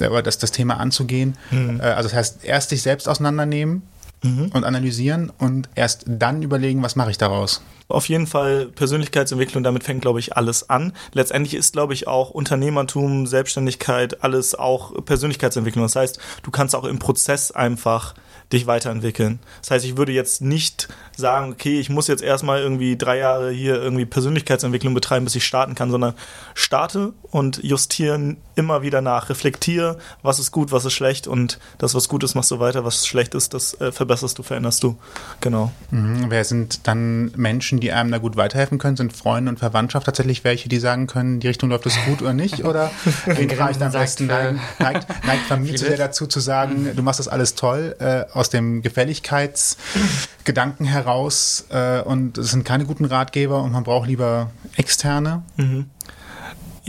aber das, das Thema anzugehen. Mhm. Äh, also das heißt, erst sich selbst auseinandernehmen mhm. und analysieren und erst dann überlegen, was mache ich daraus. Auf jeden Fall Persönlichkeitsentwicklung, damit fängt, glaube ich, alles an. Letztendlich ist, glaube ich, auch Unternehmertum, Selbstständigkeit, alles auch Persönlichkeitsentwicklung. Das heißt, du kannst auch im Prozess einfach dich weiterentwickeln. Das heißt, ich würde jetzt nicht sagen, okay, ich muss jetzt erstmal irgendwie drei Jahre hier irgendwie Persönlichkeitsentwicklung betreiben, bis ich starten kann, sondern starte und justiere immer wieder nach, reflektiere, was ist gut, was ist schlecht und das, was gut ist, machst du weiter, was schlecht ist, das äh, verbesserst du, veränderst du. Genau. Mhm. Wer sind dann Menschen, die einem da gut weiterhelfen können? Sind Freunde und Verwandtschaft tatsächlich welche, die sagen können, die Richtung läuft es gut oder nicht? Oder wen frage ich am besten? Neigt, neigt Familie zu sehr dazu zu sagen, du machst das alles toll, äh, aus dem Gefälligkeitsgedanken heraus äh, und es sind keine guten Ratgeber und man braucht lieber externe. Mhm.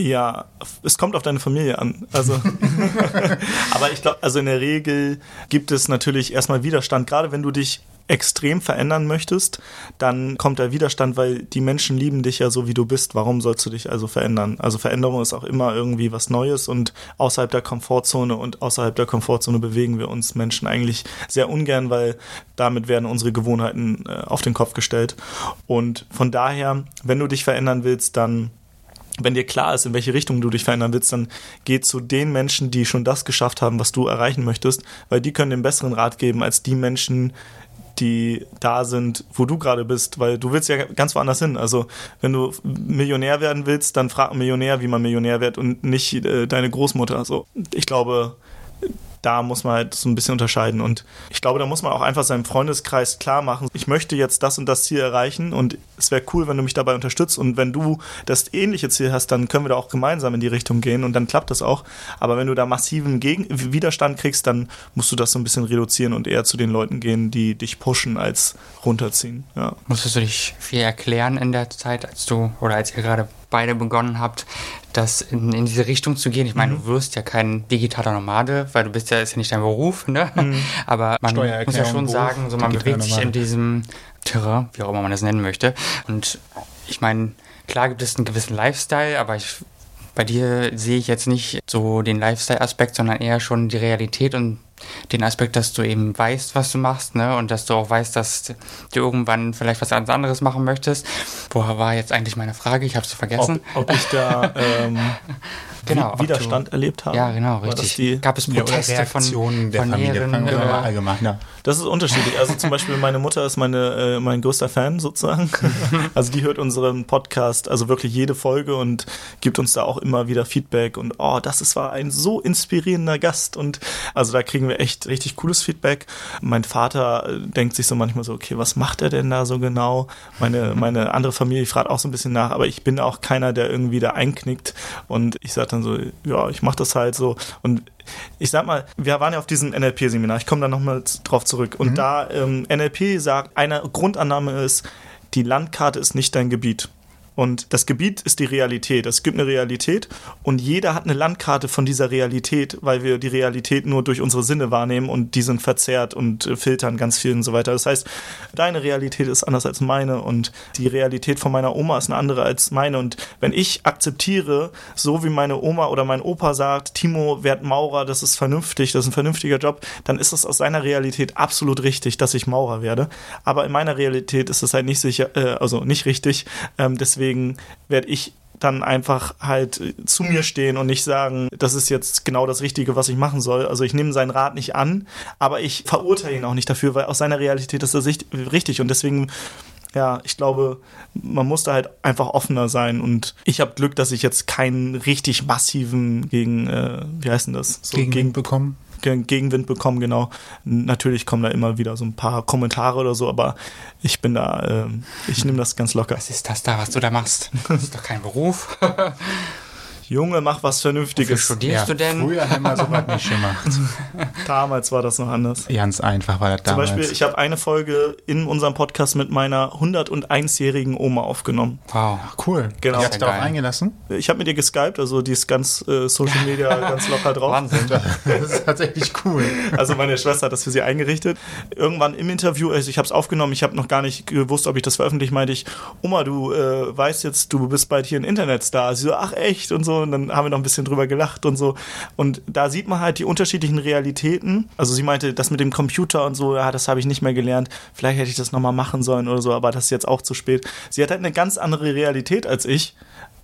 Ja, es kommt auf deine Familie an. Also, aber ich glaube, also in der Regel gibt es natürlich erstmal Widerstand, gerade wenn du dich extrem verändern möchtest, dann kommt der Widerstand, weil die Menschen lieben dich ja so, wie du bist. Warum sollst du dich also verändern? Also Veränderung ist auch immer irgendwie was Neues und außerhalb der Komfortzone und außerhalb der Komfortzone bewegen wir uns Menschen eigentlich sehr ungern, weil damit werden unsere Gewohnheiten äh, auf den Kopf gestellt. Und von daher, wenn du dich verändern willst, dann wenn dir klar ist, in welche Richtung du dich verändern willst, dann geh zu den Menschen, die schon das geschafft haben, was du erreichen möchtest, weil die können den besseren Rat geben als die Menschen, die da sind, wo du gerade bist, weil du willst ja ganz woanders hin. Also wenn du Millionär werden willst, dann frag einen Millionär, wie man Millionär wird und nicht äh, deine Großmutter. Also ich glaube, da muss man halt so ein bisschen unterscheiden. Und ich glaube, da muss man auch einfach seinem Freundeskreis klar machen, ich möchte jetzt das und das Ziel erreichen und es wäre cool, wenn du mich dabei unterstützt. Und wenn du das ähnliche Ziel hast, dann können wir da auch gemeinsam in die Richtung gehen und dann klappt das auch. Aber wenn du da massiven Gegen Widerstand kriegst, dann musst du das so ein bisschen reduzieren und eher zu den Leuten gehen, die dich pushen als runterziehen. Ja. Musstest du dich viel erklären in der Zeit, als du oder als ihr gerade beide begonnen habt, das in, in diese Richtung zu gehen. Ich meine, mhm. du wirst ja kein digitaler Nomade, weil du bist ja, ist ja nicht dein Beruf, ne? Mhm. Aber man muss ja schon Beruf, sagen, so man bewegt sich in diesem Terrain, wie auch immer man das nennen möchte. Und ich meine, klar gibt es einen gewissen Lifestyle, aber ich bei dir sehe ich jetzt nicht so den Lifestyle-Aspekt, sondern eher schon die Realität und den Aspekt, dass du eben weißt, was du machst, ne? Und dass du auch weißt, dass du irgendwann vielleicht was anderes machen möchtest. Woher war jetzt eigentlich meine Frage? Ich habe es vergessen. Ob, ob ich da ähm, genau, Widerstand du, erlebt habe. Ja, genau, richtig. Die, Gab es Proteste ja, von, der von Familie? Ihren, äh, allgemein, ja. Das ist unterschiedlich. Also zum Beispiel meine Mutter ist meine, äh, mein größter Fan sozusagen. also die hört unseren Podcast, also wirklich jede Folge und gibt uns da auch immer wieder Feedback und oh, das ist, war ein so inspirierender Gast und also da kriegen wir echt richtig cooles Feedback. Mein Vater äh, denkt sich so manchmal so, okay, was macht er denn da so genau? Meine, meine andere Familie fragt auch so ein bisschen nach, aber ich bin auch keiner, der irgendwie da einknickt und ich sage dann so, ja, ich mache das halt so und ich sag mal, wir waren ja auf diesem NLP-Seminar, ich komme da nochmal drauf zurück. Und mhm. da ähm, NLP sagt, eine Grundannahme ist, die Landkarte ist nicht dein Gebiet. Und das Gebiet ist die Realität. Es gibt eine Realität und jeder hat eine Landkarte von dieser Realität, weil wir die Realität nur durch unsere Sinne wahrnehmen und die sind verzerrt und äh, filtern ganz viel und so weiter. Das heißt, deine Realität ist anders als meine und die Realität von meiner Oma ist eine andere als meine. Und wenn ich akzeptiere, so wie meine Oma oder mein Opa sagt, Timo, werd Maurer, das ist vernünftig, das ist ein vernünftiger Job, dann ist das aus seiner Realität absolut richtig, dass ich Maurer werde. Aber in meiner Realität ist das halt nicht sicher, äh, also nicht richtig. Ähm, deswegen deswegen werde ich dann einfach halt zu mir stehen und nicht sagen, das ist jetzt genau das Richtige, was ich machen soll. Also ich nehme seinen Rat nicht an, aber ich verurteile ihn auch nicht dafür, weil aus seiner Realität ist das richtig und deswegen ja, ich glaube, man muss da halt einfach offener sein und ich habe Glück, dass ich jetzt keinen richtig massiven gegen, äh, wie heißt denn das? So Gegenwind gegen, bekommen? Gegenwind bekommen, genau. Natürlich kommen da immer wieder so ein paar Kommentare oder so, aber ich bin da, äh, ich nehme das ganz locker. Was ist das da, was du da machst? Das ist doch kein Beruf. Junge, mach was Vernünftiges. Wofür studierst ja, du denn? Früher haben wir sowas nicht gemacht. damals war das noch anders. Ganz einfach war das damals. Zum Beispiel, ich habe eine Folge in unserem Podcast mit meiner 101-jährigen Oma aufgenommen. Wow. Cool. Genau. Die hat sich darauf eingelassen? Ich habe mit ihr geskypt, also die ist ganz äh, Social Media ganz locker drauf. Wahnsinn. Das ist tatsächlich cool. Also meine Schwester hat das für sie eingerichtet. Irgendwann im Interview, also ich habe es aufgenommen, ich habe noch gar nicht gewusst, ob ich das veröffentliche, meinte ich, Oma, du äh, weißt jetzt, du bist bald hier ein Internetstar. Sie so, ach echt und so und dann haben wir noch ein bisschen drüber gelacht und so. Und da sieht man halt die unterschiedlichen Realitäten. Also sie meinte, das mit dem Computer und so, ja, das habe ich nicht mehr gelernt. Vielleicht hätte ich das nochmal machen sollen oder so, aber das ist jetzt auch zu spät. Sie hat halt eine ganz andere Realität als ich.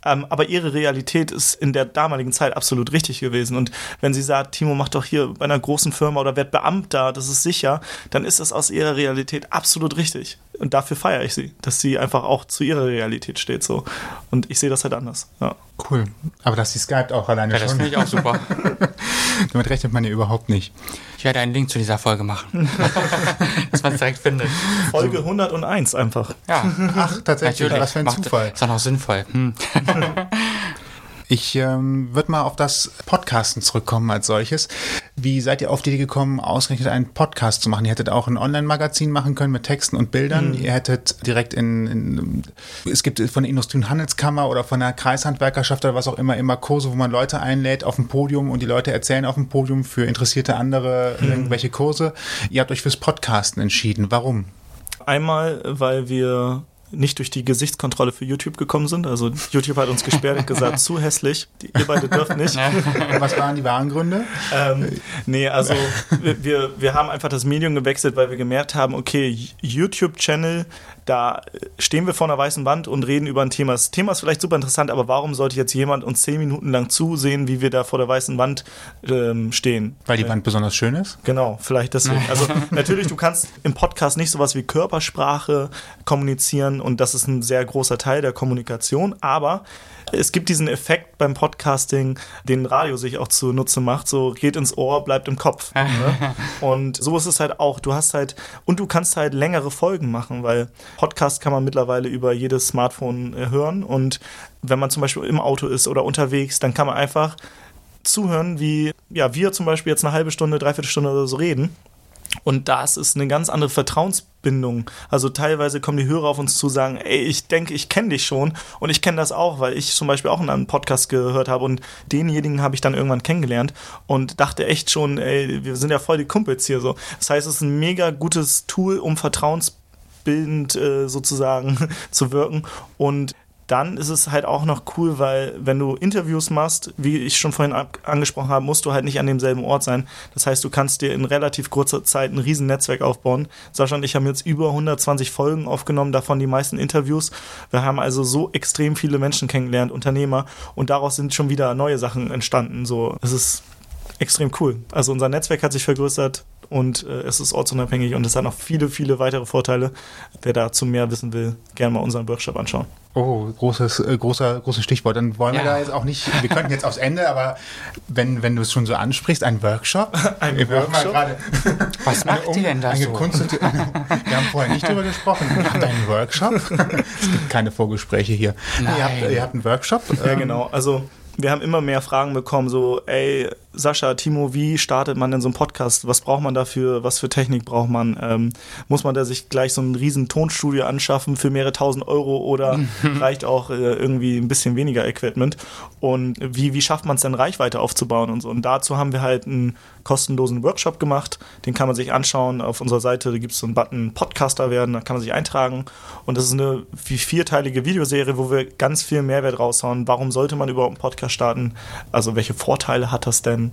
Ähm, aber ihre Realität ist in der damaligen Zeit absolut richtig gewesen. Und wenn sie sagt, Timo, mach doch hier bei einer großen Firma oder werd Beamter, das ist sicher, dann ist das aus ihrer Realität absolut richtig. Und dafür feiere ich sie, dass sie einfach auch zu ihrer Realität steht. so. Und ich sehe das halt anders. Ja. Cool. Aber dass sie Skype auch alleine ja, das finde ich auch super. Damit rechnet man ja überhaupt nicht. Ich werde einen Link zu dieser Folge machen, dass man es direkt findet. Folge 101 einfach. Ja. Ach, tatsächlich. Natürlich. Was für ein Zufall. Ist auch noch sinnvoll. Hm. Ich ähm, würde mal auf das Podcasten zurückkommen als solches. Wie seid ihr auf die Idee gekommen, ausgerechnet einen Podcast zu machen? Ihr hättet auch ein Online-Magazin machen können mit Texten und Bildern. Mhm. Ihr hättet direkt in, in, es gibt von der Industrie- und Handelskammer oder von der Kreishandwerkerschaft oder was auch immer immer Kurse, wo man Leute einlädt auf dem Podium und die Leute erzählen auf dem Podium für interessierte andere mhm. irgendwelche Kurse. Ihr habt euch fürs Podcasten entschieden. Warum? Einmal, weil wir nicht durch die Gesichtskontrolle für YouTube gekommen sind. Also YouTube hat uns gesperrt und gesagt, zu hässlich, ihr beide dürft nicht. Was waren die wahren Gründe? Ähm, nee, also wir, wir haben einfach das Medium gewechselt, weil wir gemerkt haben, okay, YouTube-Channel da stehen wir vor einer weißen Wand und reden über ein Thema. Das Thema ist vielleicht super interessant, aber warum sollte jetzt jemand uns zehn Minuten lang zusehen, wie wir da vor der weißen Wand ähm, stehen? Weil die Wand besonders schön ist? Genau, vielleicht deswegen. Also natürlich, du kannst im Podcast nicht sowas wie Körpersprache kommunizieren und das ist ein sehr großer Teil der Kommunikation, aber es gibt diesen Effekt beim Podcasting, den Radio sich auch zunutze macht, so geht ins Ohr, bleibt im Kopf. ne? Und so ist es halt auch. Du hast halt, und du kannst halt längere Folgen machen, weil Podcast kann man mittlerweile über jedes Smartphone äh, hören und wenn man zum Beispiel im Auto ist oder unterwegs, dann kann man einfach zuhören, wie ja, wir zum Beispiel jetzt eine halbe Stunde, dreiviertel Stunde oder so reden und das ist eine ganz andere Vertrauensbindung. Also teilweise kommen die Hörer auf uns zu, sagen, ey, ich denke, ich kenne dich schon und ich kenne das auch, weil ich zum Beispiel auch in einem Podcast gehört habe und denjenigen habe ich dann irgendwann kennengelernt und dachte echt schon, ey, wir sind ja voll die Kumpels hier so. Das heißt, es ist ein mega gutes Tool, um vertrauensbildend äh, sozusagen zu wirken und dann ist es halt auch noch cool, weil wenn du Interviews machst, wie ich schon vorhin angesprochen habe, musst du halt nicht an demselben Ort sein. Das heißt, du kannst dir in relativ kurzer Zeit ein riesen Netzwerk aufbauen. Sascha und ich haben jetzt über 120 Folgen aufgenommen, davon die meisten Interviews. Wir haben also so extrem viele Menschen kennengelernt, Unternehmer, und daraus sind schon wieder neue Sachen entstanden. So, es ist extrem cool. Also unser Netzwerk hat sich vergrößert und äh, es ist ortsunabhängig und es hat noch viele, viele weitere Vorteile. Wer dazu mehr wissen will, gerne mal unseren Workshop anschauen. Oh, großes, äh, großer, großes Stichwort. Dann wollen ja. wir da jetzt auch nicht, wir könnten jetzt aufs Ende, aber wenn, wenn du es schon so ansprichst, ein Workshop. ein wir Workshop? Grade, Was macht ihr denn da so? wir haben vorher nicht drüber gesprochen. Ihr habt einen Workshop? es gibt keine Vorgespräche hier. Nein. Ihr, habt, ihr habt einen Workshop? Ja, genau. Also wir haben immer mehr Fragen bekommen, so, ey, Sascha, Timo, wie startet man denn so einen Podcast? Was braucht man dafür? Was für Technik braucht man? Ähm, muss man da sich gleich so ein riesen Tonstudio anschaffen für mehrere tausend Euro oder reicht auch äh, irgendwie ein bisschen weniger Equipment? Und wie, wie schafft man es denn, Reichweite aufzubauen und so? Und dazu haben wir halt einen kostenlosen Workshop gemacht. Den kann man sich anschauen. Auf unserer Seite gibt es so einen Button Podcaster werden, da kann man sich eintragen. Und das ist eine vierteilige Videoserie, wo wir ganz viel Mehrwert raushauen. Warum sollte man überhaupt einen Podcast starten? Also welche Vorteile hat das denn?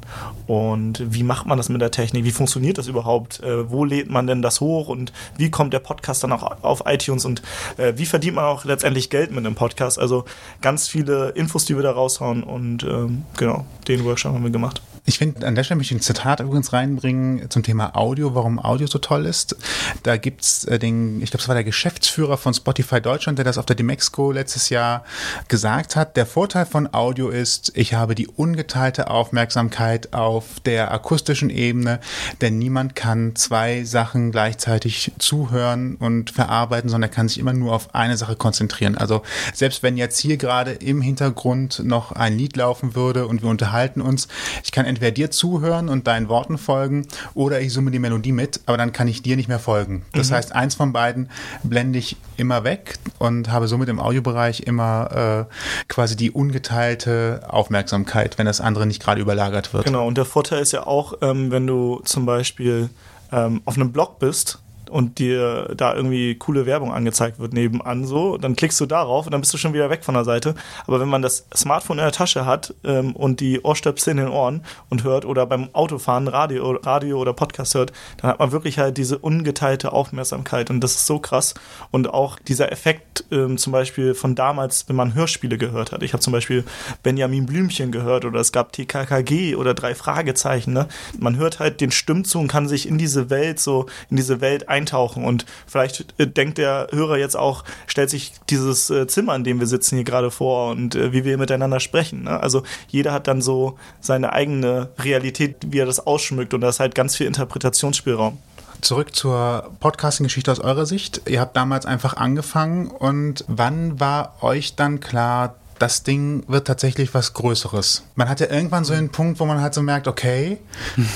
Und wie macht man das mit der Technik? Wie funktioniert das überhaupt? Äh, wo lädt man denn das hoch? Und wie kommt der Podcast dann auch auf iTunes? Und äh, wie verdient man auch letztendlich Geld mit einem Podcast? Also ganz viele Infos, die wir da raushauen. Und ähm, genau, den Workshop haben wir gemacht. Ich finde, an der Stelle möchte ich ein Zitat übrigens reinbringen zum Thema Audio, warum Audio so toll ist. Da gibt's äh, den, ich glaube, es war der Geschäftsführer von Spotify Deutschland, der das auf der Demexco letztes Jahr gesagt hat. Der Vorteil von Audio ist, ich habe die ungeteilte Aufmerksamkeit auf der akustischen Ebene, denn niemand kann zwei Sachen gleichzeitig zuhören und verarbeiten, sondern er kann sich immer nur auf eine Sache konzentrieren. Also selbst wenn jetzt hier gerade im Hintergrund noch ein Lied laufen würde und wir unterhalten uns, ich kann entweder dir zuhören und deinen Worten folgen oder ich summe die Melodie mit, aber dann kann ich dir nicht mehr folgen. Das mhm. heißt, eins von beiden blende ich immer weg und habe somit im Audiobereich immer äh, quasi die ungeteilte Aufmerksamkeit, wenn das andere nicht gerade überlagert wird. Genau, und der Vorteil ist ja auch, ähm, wenn du zum Beispiel ähm, auf einem Blog bist und dir da irgendwie coole Werbung angezeigt wird nebenan so, dann klickst du darauf und dann bist du schon wieder weg von der Seite. Aber wenn man das Smartphone in der Tasche hat ähm, und die Ohrstöpsel in den Ohren und hört oder beim Autofahren Radio, Radio oder Podcast hört, dann hat man wirklich halt diese ungeteilte Aufmerksamkeit und das ist so krass. Und auch dieser Effekt ähm, zum Beispiel von damals, wenn man Hörspiele gehört hat. Ich habe zum Beispiel Benjamin Blümchen gehört oder es gab TKKG oder drei Fragezeichen. Ne? Man hört halt den Stimmzug und kann sich in diese Welt so, in diese Welt ein eintauchen. Und vielleicht äh, denkt der Hörer jetzt auch, stellt sich dieses äh, Zimmer, in dem wir sitzen, hier gerade vor und äh, wie wir miteinander sprechen. Ne? Also jeder hat dann so seine eigene Realität, wie er das ausschmückt und da ist halt ganz viel Interpretationsspielraum zurück zur Podcasting-Geschichte aus eurer Sicht. Ihr habt damals einfach angefangen und wann war euch dann klar, das Ding wird tatsächlich was Größeres? Man hat ja irgendwann so einen Punkt, wo man halt so merkt, okay,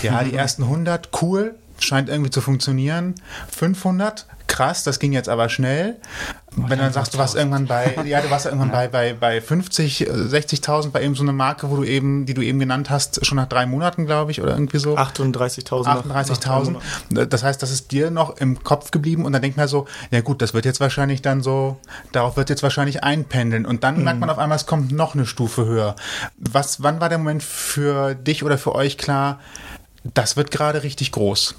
ja, die ersten 100, cool, scheint irgendwie zu funktionieren. 500, krass, das ging jetzt aber schnell. Wenn dann sagst du, warst irgendwann bei, ja, du warst irgendwann bei, bei, bei 50, 60.000 bei eben so einer Marke, wo du eben, die du eben genannt hast, schon nach drei Monaten, glaube ich, oder irgendwie so. 38.000. 38.000. Das heißt, das ist dir noch im Kopf geblieben und dann denkt man so, ja gut, das wird jetzt wahrscheinlich dann so, darauf wird jetzt wahrscheinlich einpendeln und dann mhm. merkt man auf einmal, es kommt noch eine Stufe höher. Was, wann war der Moment für dich oder für euch klar, das wird gerade richtig groß?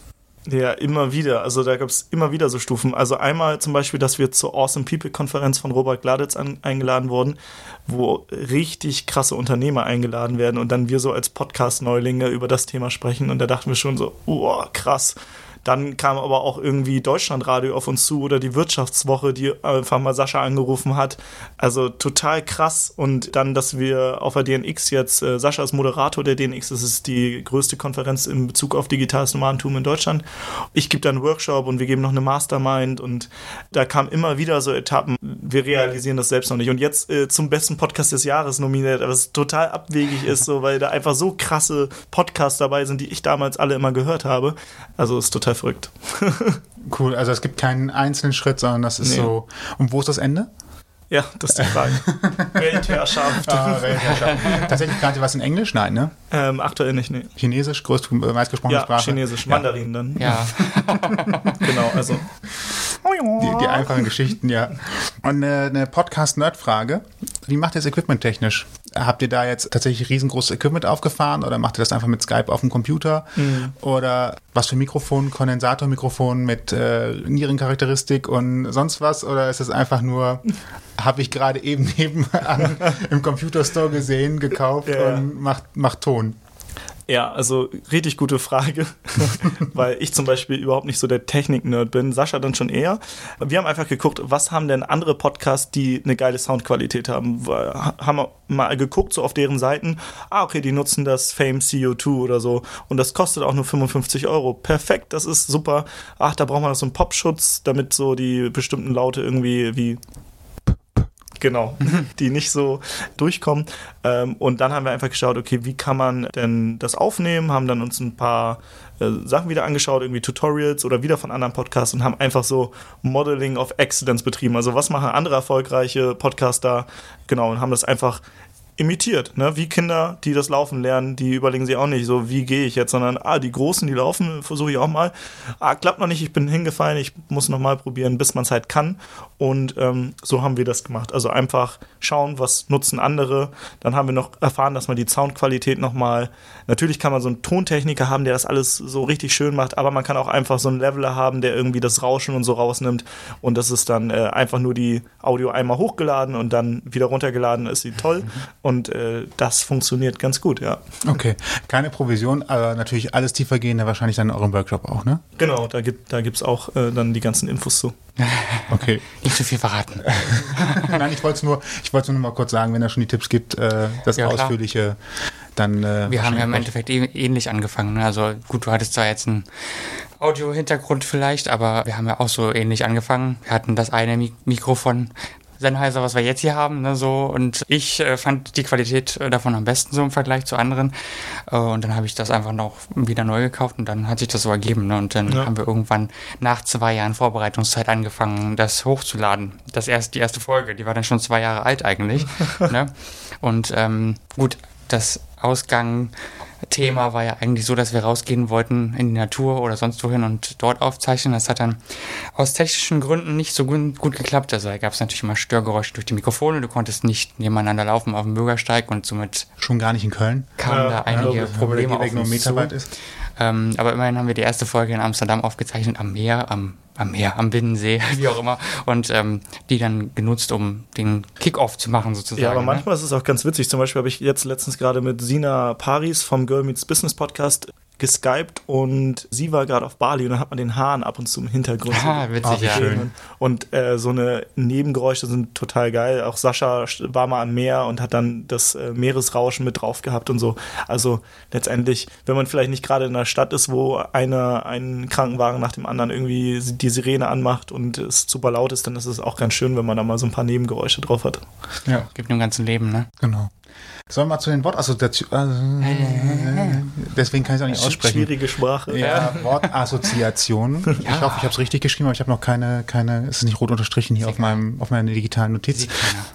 Ja, immer wieder. Also da gab es immer wieder so Stufen. Also einmal zum Beispiel, dass wir zur Awesome People-Konferenz von Robert Gladitz an, eingeladen wurden, wo richtig krasse Unternehmer eingeladen werden und dann wir so als Podcast-Neulinge über das Thema sprechen. Und da dachten wir schon so, oh, krass. Dann kam aber auch irgendwie Deutschlandradio auf uns zu oder die Wirtschaftswoche, die einfach mal Sascha angerufen hat. Also total krass. Und dann, dass wir auf der DNX jetzt, äh, Sascha ist Moderator der DNX, das ist die größte Konferenz in Bezug auf digitales Nomadentum in Deutschland. Ich gebe dann einen Workshop und wir geben noch eine Mastermind und da kamen immer wieder so Etappen. Wir realisieren das selbst noch nicht. Und jetzt äh, zum besten Podcast des Jahres nominiert, was total abwegig ist, so, weil da einfach so krasse Podcasts dabei sind, die ich damals alle immer gehört habe. Also ist total verrückt. cool, also es gibt keinen einzelnen Schritt, sondern das ist nee. so. Und wo ist das Ende? Ja, das ist die Frage. Weltherrschaft. Ah, Weltherrschaft. Tatsächlich gerade was in Englisch? Nein, ne? Ähm, aktuell nicht, ne. Chinesisch, größte, äh, meistgesprochene ja, Sprache? Chinesisch, ja. Mandarin dann. Ja. genau, also. Die, die, einfachen Geschichten, ja. Und eine, eine Podcast-Nerd-Frage. Wie macht ihr es equipment-technisch? Habt ihr da jetzt tatsächlich riesengroßes Equipment aufgefahren oder macht ihr das einfach mit Skype auf dem Computer? Mhm. Oder was für Mikrofon, Kondensatormikrofon mit äh, Nierencharakteristik und sonst was? Oder ist es einfach nur, habe ich gerade eben nebenan im Computerstore gesehen, gekauft ja. und macht, macht Ton? Ja, also richtig gute Frage, weil ich zum Beispiel überhaupt nicht so der Technik-Nerd bin. Sascha dann schon eher. Wir haben einfach geguckt, was haben denn andere Podcasts, die eine geile Soundqualität haben. Haben mal geguckt, so auf deren Seiten. Ah, okay, die nutzen das Fame CO2 oder so. Und das kostet auch nur 55 Euro. Perfekt, das ist super. Ach, da braucht man so einen Popschutz, damit so die bestimmten Laute irgendwie wie Genau, die nicht so durchkommen. Ähm, und dann haben wir einfach geschaut, okay, wie kann man denn das aufnehmen? Haben dann uns ein paar äh, Sachen wieder angeschaut, irgendwie Tutorials oder wieder von anderen Podcasts und haben einfach so Modeling of Excellence betrieben. Also was machen andere erfolgreiche Podcaster? Genau, und haben das einfach imitiert, ne? Wie Kinder, die das Laufen lernen, die überlegen sich auch nicht so, wie gehe ich jetzt, sondern ah, die Großen, die laufen, versuche ich auch mal. Ah, klappt noch nicht, ich bin hingefallen, ich muss noch mal probieren, bis man es halt kann. Und ähm, so haben wir das gemacht. Also einfach schauen, was nutzen andere. Dann haben wir noch erfahren, dass man die Soundqualität noch mal. Natürlich kann man so einen Tontechniker haben, der das alles so richtig schön macht, aber man kann auch einfach so einen Leveler haben, der irgendwie das Rauschen und so rausnimmt. Und das ist dann äh, einfach nur die Audio einmal hochgeladen und dann wieder runtergeladen. Ist sie toll. Und äh, das funktioniert ganz gut, ja. Okay, keine Provision, aber natürlich alles tiefergehende wahrscheinlich dann in eurem Workshop auch, ne? Genau, da gibt da gibt's auch äh, dann die ganzen Infos zu. Okay. Nicht zu viel verraten. Nein, ich wollte es nur, ich wollte nur mal kurz sagen, wenn er schon die Tipps gibt, äh, das Ja, klar. Ausführliche, dann. Äh, Wir haben ja im Endeffekt eh- ähnlich angefangen. ne? Also gut, du hattest zwar jetzt einen Audio-Hintergrund vielleicht, aber wir haben ja auch so ähnlich angefangen. Wir hatten das eine Mi Mikro von Sennheiser, was wir jetzt hier haben, ne, so und ich äh, fand die Qualität äh, davon am besten so im Vergleich zu anderen äh, und dann habe ich das einfach noch wieder neu gekauft und dann hat sich das so ergeben ne? und dann Ja. haben wir irgendwann nach zwei Jahren Vorbereitungszeit angefangen, das hochzuladen. Das erst die erste Folge, die war dann schon zwei Jahre alt eigentlich, ne? Und ähm, gut, das Ausgang Thema war ja eigentlich so, dass wir rausgehen wollten in die Natur oder sonst wohin und dort aufzeichnen. Das hat dann aus technischen Gründen nicht so gut, gut geklappt. Also da gab es natürlich immer Störgeräusche durch die Mikrofone. Du konntest nicht nebeneinander laufen auf dem Bürgersteig und somit Schon gar nicht in Köln. kamen Ja, da einige ja, Probleme auf uns Meter zu. weit ist. Ähm, aber immerhin haben wir die erste Folge in Amsterdam aufgezeichnet, am Meer, am, am Meer, am Binnensee, wie auch immer. Und ähm, die dann genutzt, um den Kick-Off zu machen sozusagen. Ja, aber ne? manchmal ist es auch ganz witzig. Zum Beispiel habe ich jetzt letztens gerade mit Sina Paris vom Girl Meets Business Podcast geskypt und sie war gerade auf Bali und dann hat man den Hahn ab und zu im Hintergrund. Ah, witzig, wie ja. schön. Und äh, so eine Nebengeräusche sind total geil. Auch Sascha war mal am Meer und hat dann das äh, Meeresrauschen mit drauf gehabt und so. Also letztendlich, wenn man vielleicht nicht gerade in einer Stadt ist, wo einer einen Krankenwagen nach dem anderen irgendwie die Sirene anmacht und es super laut ist, dann ist es auch ganz schön, wenn man da mal so ein paar Nebengeräusche drauf hat. Ja, Gibt im ganzen Leben, ne? genau. Sollen wir mal zu den Wortassoziationen. Äh, deswegen kann ich es auch nicht aussprechen. Schwierige Sprache. Ja, Wortassoziation. Ich hoffe, ich habe es richtig geschrieben, aber ich habe noch keine, keine, es ist nicht rot unterstrichen hier auf meinem, auf meiner digitalen Notiz.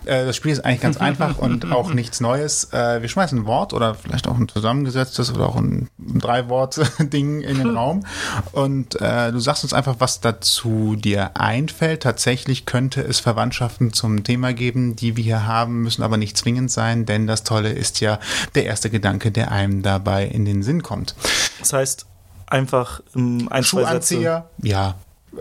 Äh, das Spiel ist eigentlich ganz einfach und auch nichts Neues. Äh, wir schmeißen ein Wort oder vielleicht auch ein zusammengesetztes oder auch ein Drei-Wort-Ding in den Raum und äh, du sagst uns einfach, was dazu dir einfällt. Tatsächlich könnte es Verwandtschaften zum Thema geben, die wir hier haben, müssen aber nicht zwingend sein, denn das Tolle ist ja der erste Gedanke, der einem dabei in den Sinn kommt. Das heißt, einfach ähm, ein, zwei Sätze. Schuhanzieher, ja.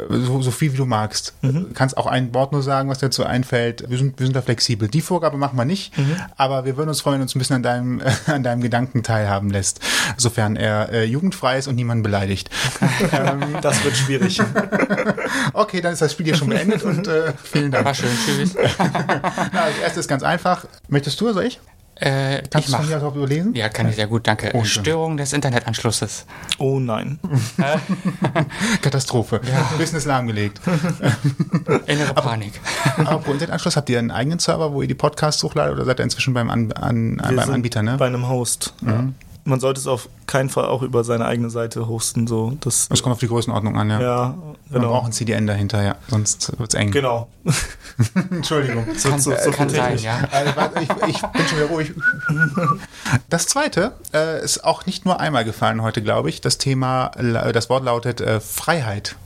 So, so viel wie du magst. Du kannst auch ein Wort nur sagen, was dir dazu einfällt. Wir sind, wir sind da flexibel. Die Vorgabe machen wir nicht, aber wir würden uns freuen, wenn du uns ein bisschen an deinem, äh, an deinem Gedanken teilhaben lässt, sofern er äh, jugendfrei ist und niemanden beleidigt. ähm, Das wird schwierig. okay, dann ist das Spiel hier schon beendet und äh, vielen Dank. War schön, tschüss. Na, das erste ist ganz einfach. Möchtest du oder soll ich? Äh, Kannst ich du von hier aus auch überlesen? Ja, kann ich sehr gut, danke. Oh. Störung des Internetanschlusses. Oh nein. Katastrophe. Business lahmgelegt. Innere Panik. Aber pro Internetanschluss habt ihr einen eigenen Server, wo ihr die Podcasts hochladet oder seid ihr inzwischen beim, An an, Wir beim sind Anbieter, ne? Bei einem Host. Ja. Man sollte es auf keinen Fall auch über seine eigene Seite hosten. So. Das, Das kommt auf die Größenordnung an, ja. ja, Wir genau. brauchen CDN dahinter, ja. Sonst wird's eng. Genau. Entschuldigung. So, Kann, so, so kann sein, ja. Also, warte, ich, ich bin schon wieder ruhig. Das zweite äh, ist auch nicht nur einmal gefallen heute, glaube ich. Das Thema, das Wort lautet äh, Freiheit.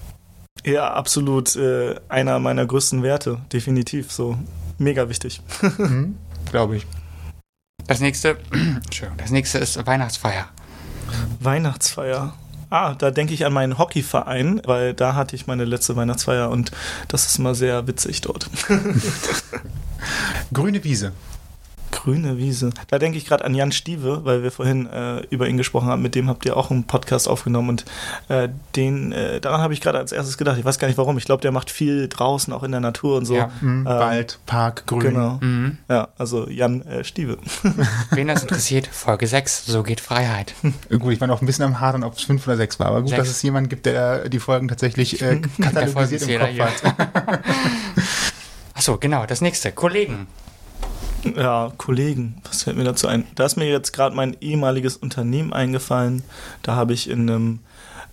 Ja, absolut äh, einer meiner größten Werte. Definitiv. So mega wichtig. Glaube ich. Das nächste, Entschuldigung, das nächste ist Weihnachtsfeier. Weihnachtsfeier. Ah, da denke ich an meinen Hockeyverein, weil da hatte ich meine letzte Weihnachtsfeier und das ist mal sehr witzig dort. Grüne Wiese. Grüne Wiese. Da denke ich gerade an Jan Stieve, weil wir vorhin äh, über ihn gesprochen haben. Mit dem habt ihr auch einen Podcast aufgenommen und äh, den, äh, daran habe ich gerade als erstes gedacht. Ich weiß gar nicht warum. Ich glaube, der macht viel draußen, auch in der Natur und so. Ja. Mhm. Wald, Park, Grün. Genau. Mhm. Ja, also Jan äh, Stieve. Wen das interessiert, Folge 6, so geht Freiheit. Gut, ich war noch ein bisschen am Hadern, ob es fünf oder sechs war. Aber gut, Sechs. dass es jemanden gibt, der die Folgen tatsächlich äh, katalogisiert im Kopf hat. Achso, genau, das nächste, Kollegen. Ja, Kollegen, was fällt mir dazu ein? Da ist mir jetzt gerade mein ehemaliges Unternehmen eingefallen. Da habe ich in einem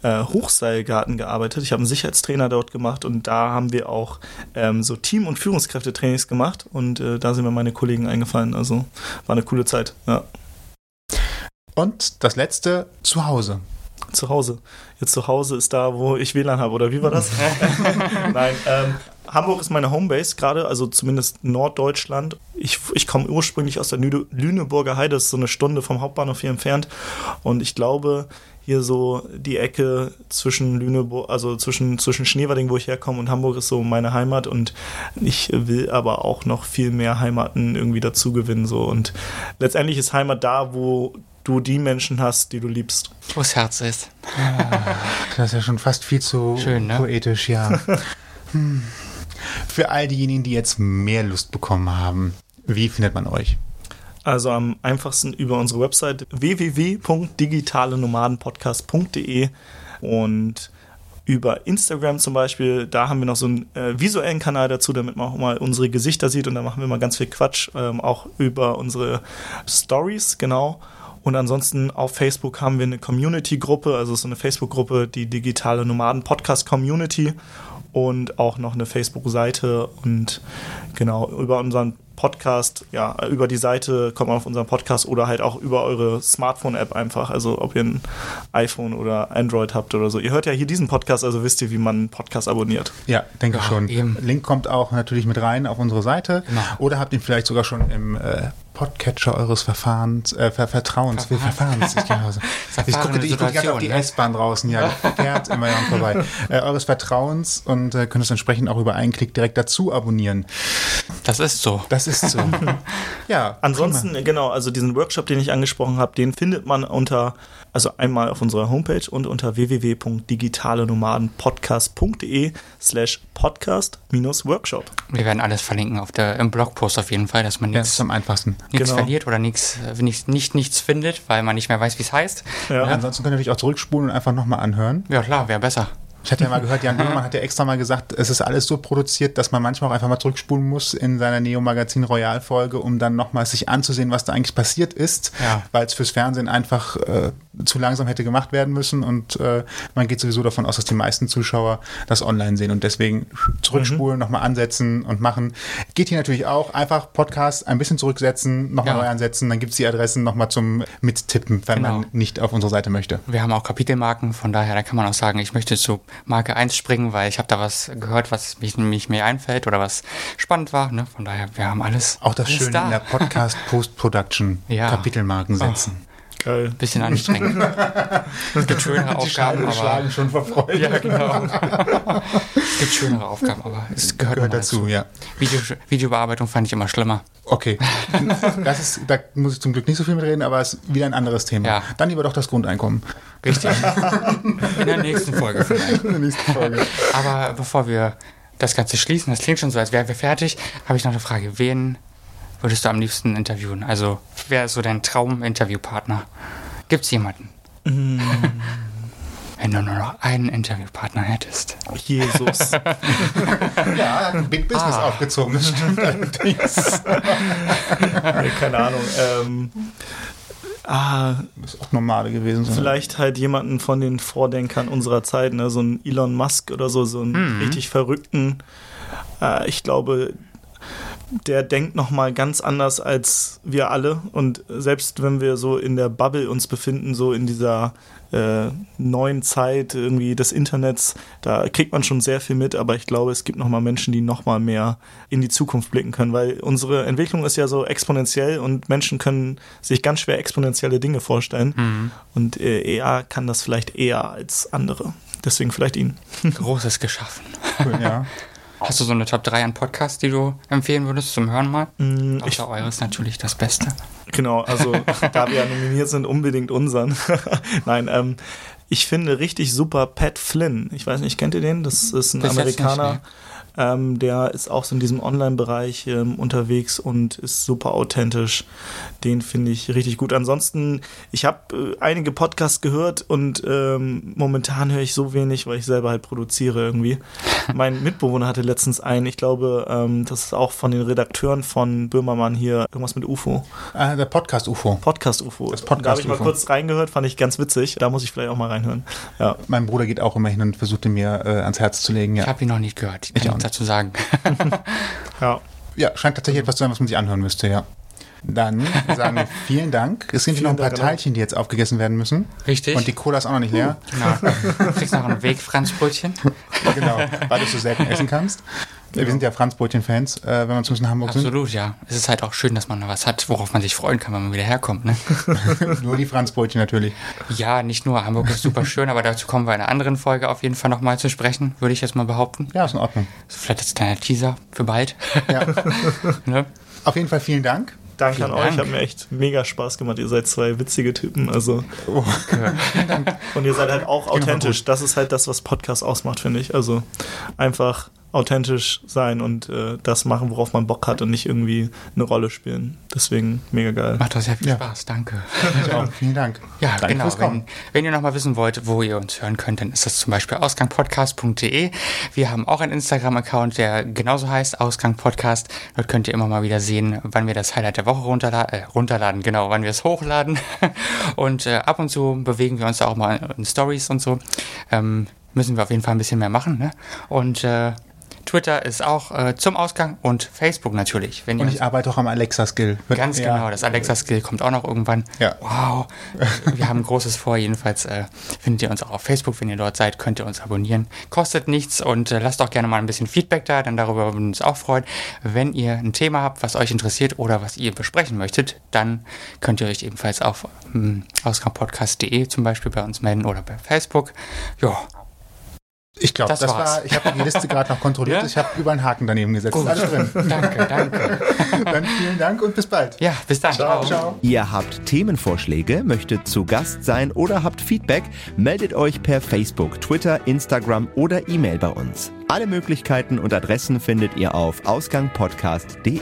äh, Hochseilgarten gearbeitet. Ich habe einen Sicherheitstrainer dort gemacht und da haben wir auch ähm, so Team- und Führungskräftetrainings gemacht und äh, da sind mir meine Kollegen eingefallen. Also war eine coole Zeit. Ja. Und das letzte, zu Hause. Zu Hause. Jetzt zu Hause ist da, wo ich WLAN habe, oder wie war das? Nein, ähm, Hamburg ist meine Homebase gerade, also zumindest Norddeutschland. Ich, ich komme ursprünglich aus der Lüne, Lüneburger Heide, das ist so eine Stunde vom Hauptbahnhof hier entfernt. Und ich glaube, hier so die Ecke zwischen Lüneburg, also zwischen, zwischen Schneewerding, wo ich herkomme, und Hamburg ist so meine Heimat. Und ich will aber auch noch viel mehr Heimaten irgendwie dazu gewinnen. So. Und letztendlich ist Heimat da, wo du die Menschen hast, die du liebst. Wo das Herz ist. Das ist ja schon fast viel zu Schön, ne? poetisch, ja. hm. Für all diejenigen, die jetzt mehr Lust bekommen haben, wie findet man euch? Also am einfachsten über unsere Website www.digitalenomadenpodcast.de und über Instagram zum Beispiel, da haben wir noch so einen äh, visuellen Kanal dazu, damit man auch mal unsere Gesichter sieht und da machen wir mal ganz viel Quatsch, ähm, auch über unsere Stories, genau. Und ansonsten auf Facebook haben wir eine Community-Gruppe, also so eine Facebook-Gruppe, die digitale Nomaden Podcast Community und auch noch eine Facebook-Seite und genau über unseren Podcast, ja, über die Seite kommt man auf unseren Podcast oder halt auch über eure Smartphone-App einfach. Also ob ihr ein iPhone oder Android habt oder so. Ihr hört ja hier diesen Podcast, also wisst ihr, wie man einen Podcast abonniert. Ja, denke Ja, schon. eben. Link kommt auch natürlich mit rein auf unsere Seite. Genau. Oder habt ihn vielleicht sogar schon im äh, Podcatcher eures Verfahrens, äh, Ver Vertrauens, wie Verfahrens. Ich, genau so. ich gucke ich gucke gerade auf die? S-Bahn draußen, ja, fährt immer dran vorbei. Äh, eures Vertrauens und äh, könnt es entsprechend auch über einen Klick direkt dazu abonnieren. Das ist so. Das ist so. ja. Ansonsten, genau, also diesen Workshop, den ich angesprochen habe, den findet man unter, also einmal auf unserer Homepage und unter www.digitalenomadenpodcast.de slash podcast minus Workshop. Wir werden alles verlinken auf der, im Blogpost auf jeden Fall, dass man Ja, nichts ist am einfachsten. nichts Genau. verliert oder nichts, äh, nicht, nicht nichts findet, weil man nicht mehr weiß, wie es heißt. Ja. Ansonsten könnt ihr natürlich auch zurückspulen und einfach nochmal anhören. Ja, klar, wäre besser. Ich hatte ja mal gehört, Jan Böhmermann hat ja extra mal gesagt, es ist alles so produziert, dass man manchmal auch einfach mal zurückspulen muss in seiner Neo Magazin Royal Folge, um dann nochmal sich anzusehen, was da eigentlich passiert ist, Ja. weil es fürs Fernsehen einfach äh, zu langsam hätte gemacht werden müssen und äh, man geht sowieso davon aus, dass die meisten Zuschauer das online sehen und deswegen zurückspulen, nochmal ansetzen und machen. Geht hier natürlich auch, einfach Podcast ein bisschen zurücksetzen, nochmal Ja. neu ansetzen, dann gibt's die Adressen nochmal zum Mittippen, wenn Genau. man nicht auf unsere Seite möchte. Wir haben auch Kapitelmarken, von daher, da kann man auch sagen, ich möchte zu Marke 1 springen, weil ich habe da was gehört, was mich, mich mir einfällt oder was spannend war. Ne? Von daher, wir haben alles. Auch das alles Schöne da. in der Podcast Post-Production Ja. Kapitelmarken setzen. Geil. Bisschen anstrengend. es gibt schönere Aufgaben, aber. schon vor Freude. Ja, genau. es gibt schönere Aufgaben, aber es gehört, Gehört dazu, ja. Video, Videobearbeitung fand ich immer schlimmer. Okay. Das ist, da muss ich zum Glück nicht so viel mitreden, aber es ist wieder ein anderes Thema. Ja. Dann lieber doch das Grundeinkommen. Richtig. In der nächsten Folge vielleicht. In der nächsten Folge. Aber bevor wir das Ganze schließen, das klingt schon so, als wären wir fertig, habe ich noch eine Frage. Wen würdest du am liebsten interviewen? Also, wer ist so dein Traum-Interviewpartner? Gibt es jemanden? Wenn du nur noch einen Interviewpartner hättest. Jesus. Ja, er hat ein Big Business Ah. aufgezogen, das stimmt allerdings. Nee, keine Ahnung. Ähm, ah, Das ist auch normale gewesen. vielleicht halt jemanden von den Vordenkern unserer Zeit, ne? so ein Elon Musk oder so, so einen richtig verrückten. Äh, ich glaube, der denkt noch mal ganz anders als wir alle und selbst wenn wir so in der Bubble uns befinden, so in dieser äh, neuen Zeit irgendwie des Internets, da kriegt man schon sehr viel mit, aber ich glaube, es gibt noch mal Menschen, die noch mal mehr in die Zukunft blicken können, weil unsere Entwicklung ist ja so exponentiell und Menschen können sich ganz schwer exponentielle Dinge vorstellen und äh, er kann das vielleicht eher als andere. Deswegen vielleicht ihn. Großes geschaffen. Cool, ja. Hast du so eine Top 3 an Podcasts, die du empfehlen würdest zum Hören mal? Mm, ich Außer eures natürlich das Beste. Genau, also da wir ja nominiert sind, unbedingt unseren. Nein, ähm, ich finde richtig super Pat Flynn. Ich weiß nicht, kennt ihr den? Das ist ein Bis jetzt nicht, Amerikaner. Ähm, der ist auch so in diesem Online-Bereich ähm, unterwegs und ist super authentisch. Den finde ich richtig gut. Ansonsten, ich habe äh, einige Podcasts gehört und ähm, momentan höre ich so wenig, weil ich selber halt produziere irgendwie. mein Mitbewohner hatte letztens einen, ich glaube, ähm, das ist auch von den Redakteuren von Böhmermann hier, irgendwas mit UFO. Ah, der Podcast UFO. Podcast UFO. Das Podcast da habe ich mal UFO. kurz reingehört, fand ich ganz witzig. Da muss ich vielleicht auch mal reinhören. Ja. Mein Bruder geht auch immer hin und versucht ihn mir äh, ans Herz zu legen. Ich Ja. habe ihn noch nicht gehört. Ich Ich auch nichts dazu sagen. ja. ja, scheint tatsächlich etwas zu sein, was man sich anhören müsste, ja. Dann sagen wir vielen Dank. Es sind hier noch ein paar Dank, Teilchen, die jetzt aufgegessen werden müssen. Richtig. Und die Cola ist auch noch nicht leer. Genau. Du kriegst noch ein Wegfranzbrötchen. genau, weil du so selten essen kannst. Wir sind ja Franzbrötchen-Fans, äh, wenn wir zumindest in Hamburg Absolut, ja. Es ist halt auch schön, dass man noch was hat, worauf man sich freuen kann, wenn man wieder herkommt. Ne? sind. Nur die Franzbrötchen natürlich. ja, nicht nur. Hamburg ist super schön, aber dazu kommen wir in einer anderen Folge auf jeden Fall nochmal zu sprechen, würde ich jetzt mal behaupten. Ja, ist in Ordnung. Vielleicht als kleiner Teaser für bald. Ja. ne? Auf jeden Fall vielen Dank. Danke Vielen an euch, Dank. hat mir echt mega Spaß gemacht. Ihr seid zwei witzige Typen, also. Und ihr seid halt auch authentisch. Das ist halt das, was Podcast ausmacht, finde ich. Also einfach authentisch sein und äh, das machen, worauf man Bock hat und nicht irgendwie eine Rolle spielen. Deswegen mega geil. Macht doch sehr viel Ja. Spaß, danke. Auch. Vielen Dank. Ja, Danke genau. fürs Kommen. Wenn, wenn ihr nochmal wissen wollt, wo ihr uns hören könnt, dann ist das zum Beispiel ausgangpodcast.de. Wir haben auch einen Instagram-Account, der genauso heißt, Ausgang Podcast. Dort könnt ihr immer mal wieder sehen, wann wir das Highlight der Woche runterla äh, runterladen, genau, wann wir es hochladen. Und äh, ab und zu bewegen wir uns da auch mal in Stories und so. Ähm, müssen wir auf jeden Fall ein bisschen mehr machen. Ne? Und äh, Twitter ist auch äh, zum Ausgang und Facebook natürlich. Und ich arbeite auch am Alexa-Skill. Ganz Ja. genau, das Alexa-Skill kommt auch noch irgendwann. Ja. Wow. Wir haben Großes vor. Jedenfalls äh, findet ihr uns auch auf Facebook. Wenn ihr dort seid, könnt ihr uns abonnieren. Kostet nichts und äh, lasst auch gerne mal ein bisschen Feedback da, denn darüber würden wir uns auch freuen. Wenn ihr ein Thema habt, was euch interessiert oder was ihr besprechen möchtet, dann könnt ihr euch ebenfalls auf ähm, ausgangpodcast.de zum Beispiel bei uns melden oder bei Facebook. Ja, Ich glaube, Das das, war's. war, ich habe die Liste gerade noch kontrolliert. Ja? Ich habe über einen Haken daneben gesetzt. Gut. Alles drin. danke, danke. Dann vielen Dank und bis bald. Ja, bis dann. Ciao, ciao. Ihr habt Themenvorschläge, möchtet zu Gast sein oder habt Feedback, meldet euch per Facebook, Twitter, Instagram oder E-Mail bei uns. Alle Möglichkeiten und Adressen findet ihr auf ausgangpodcast.de.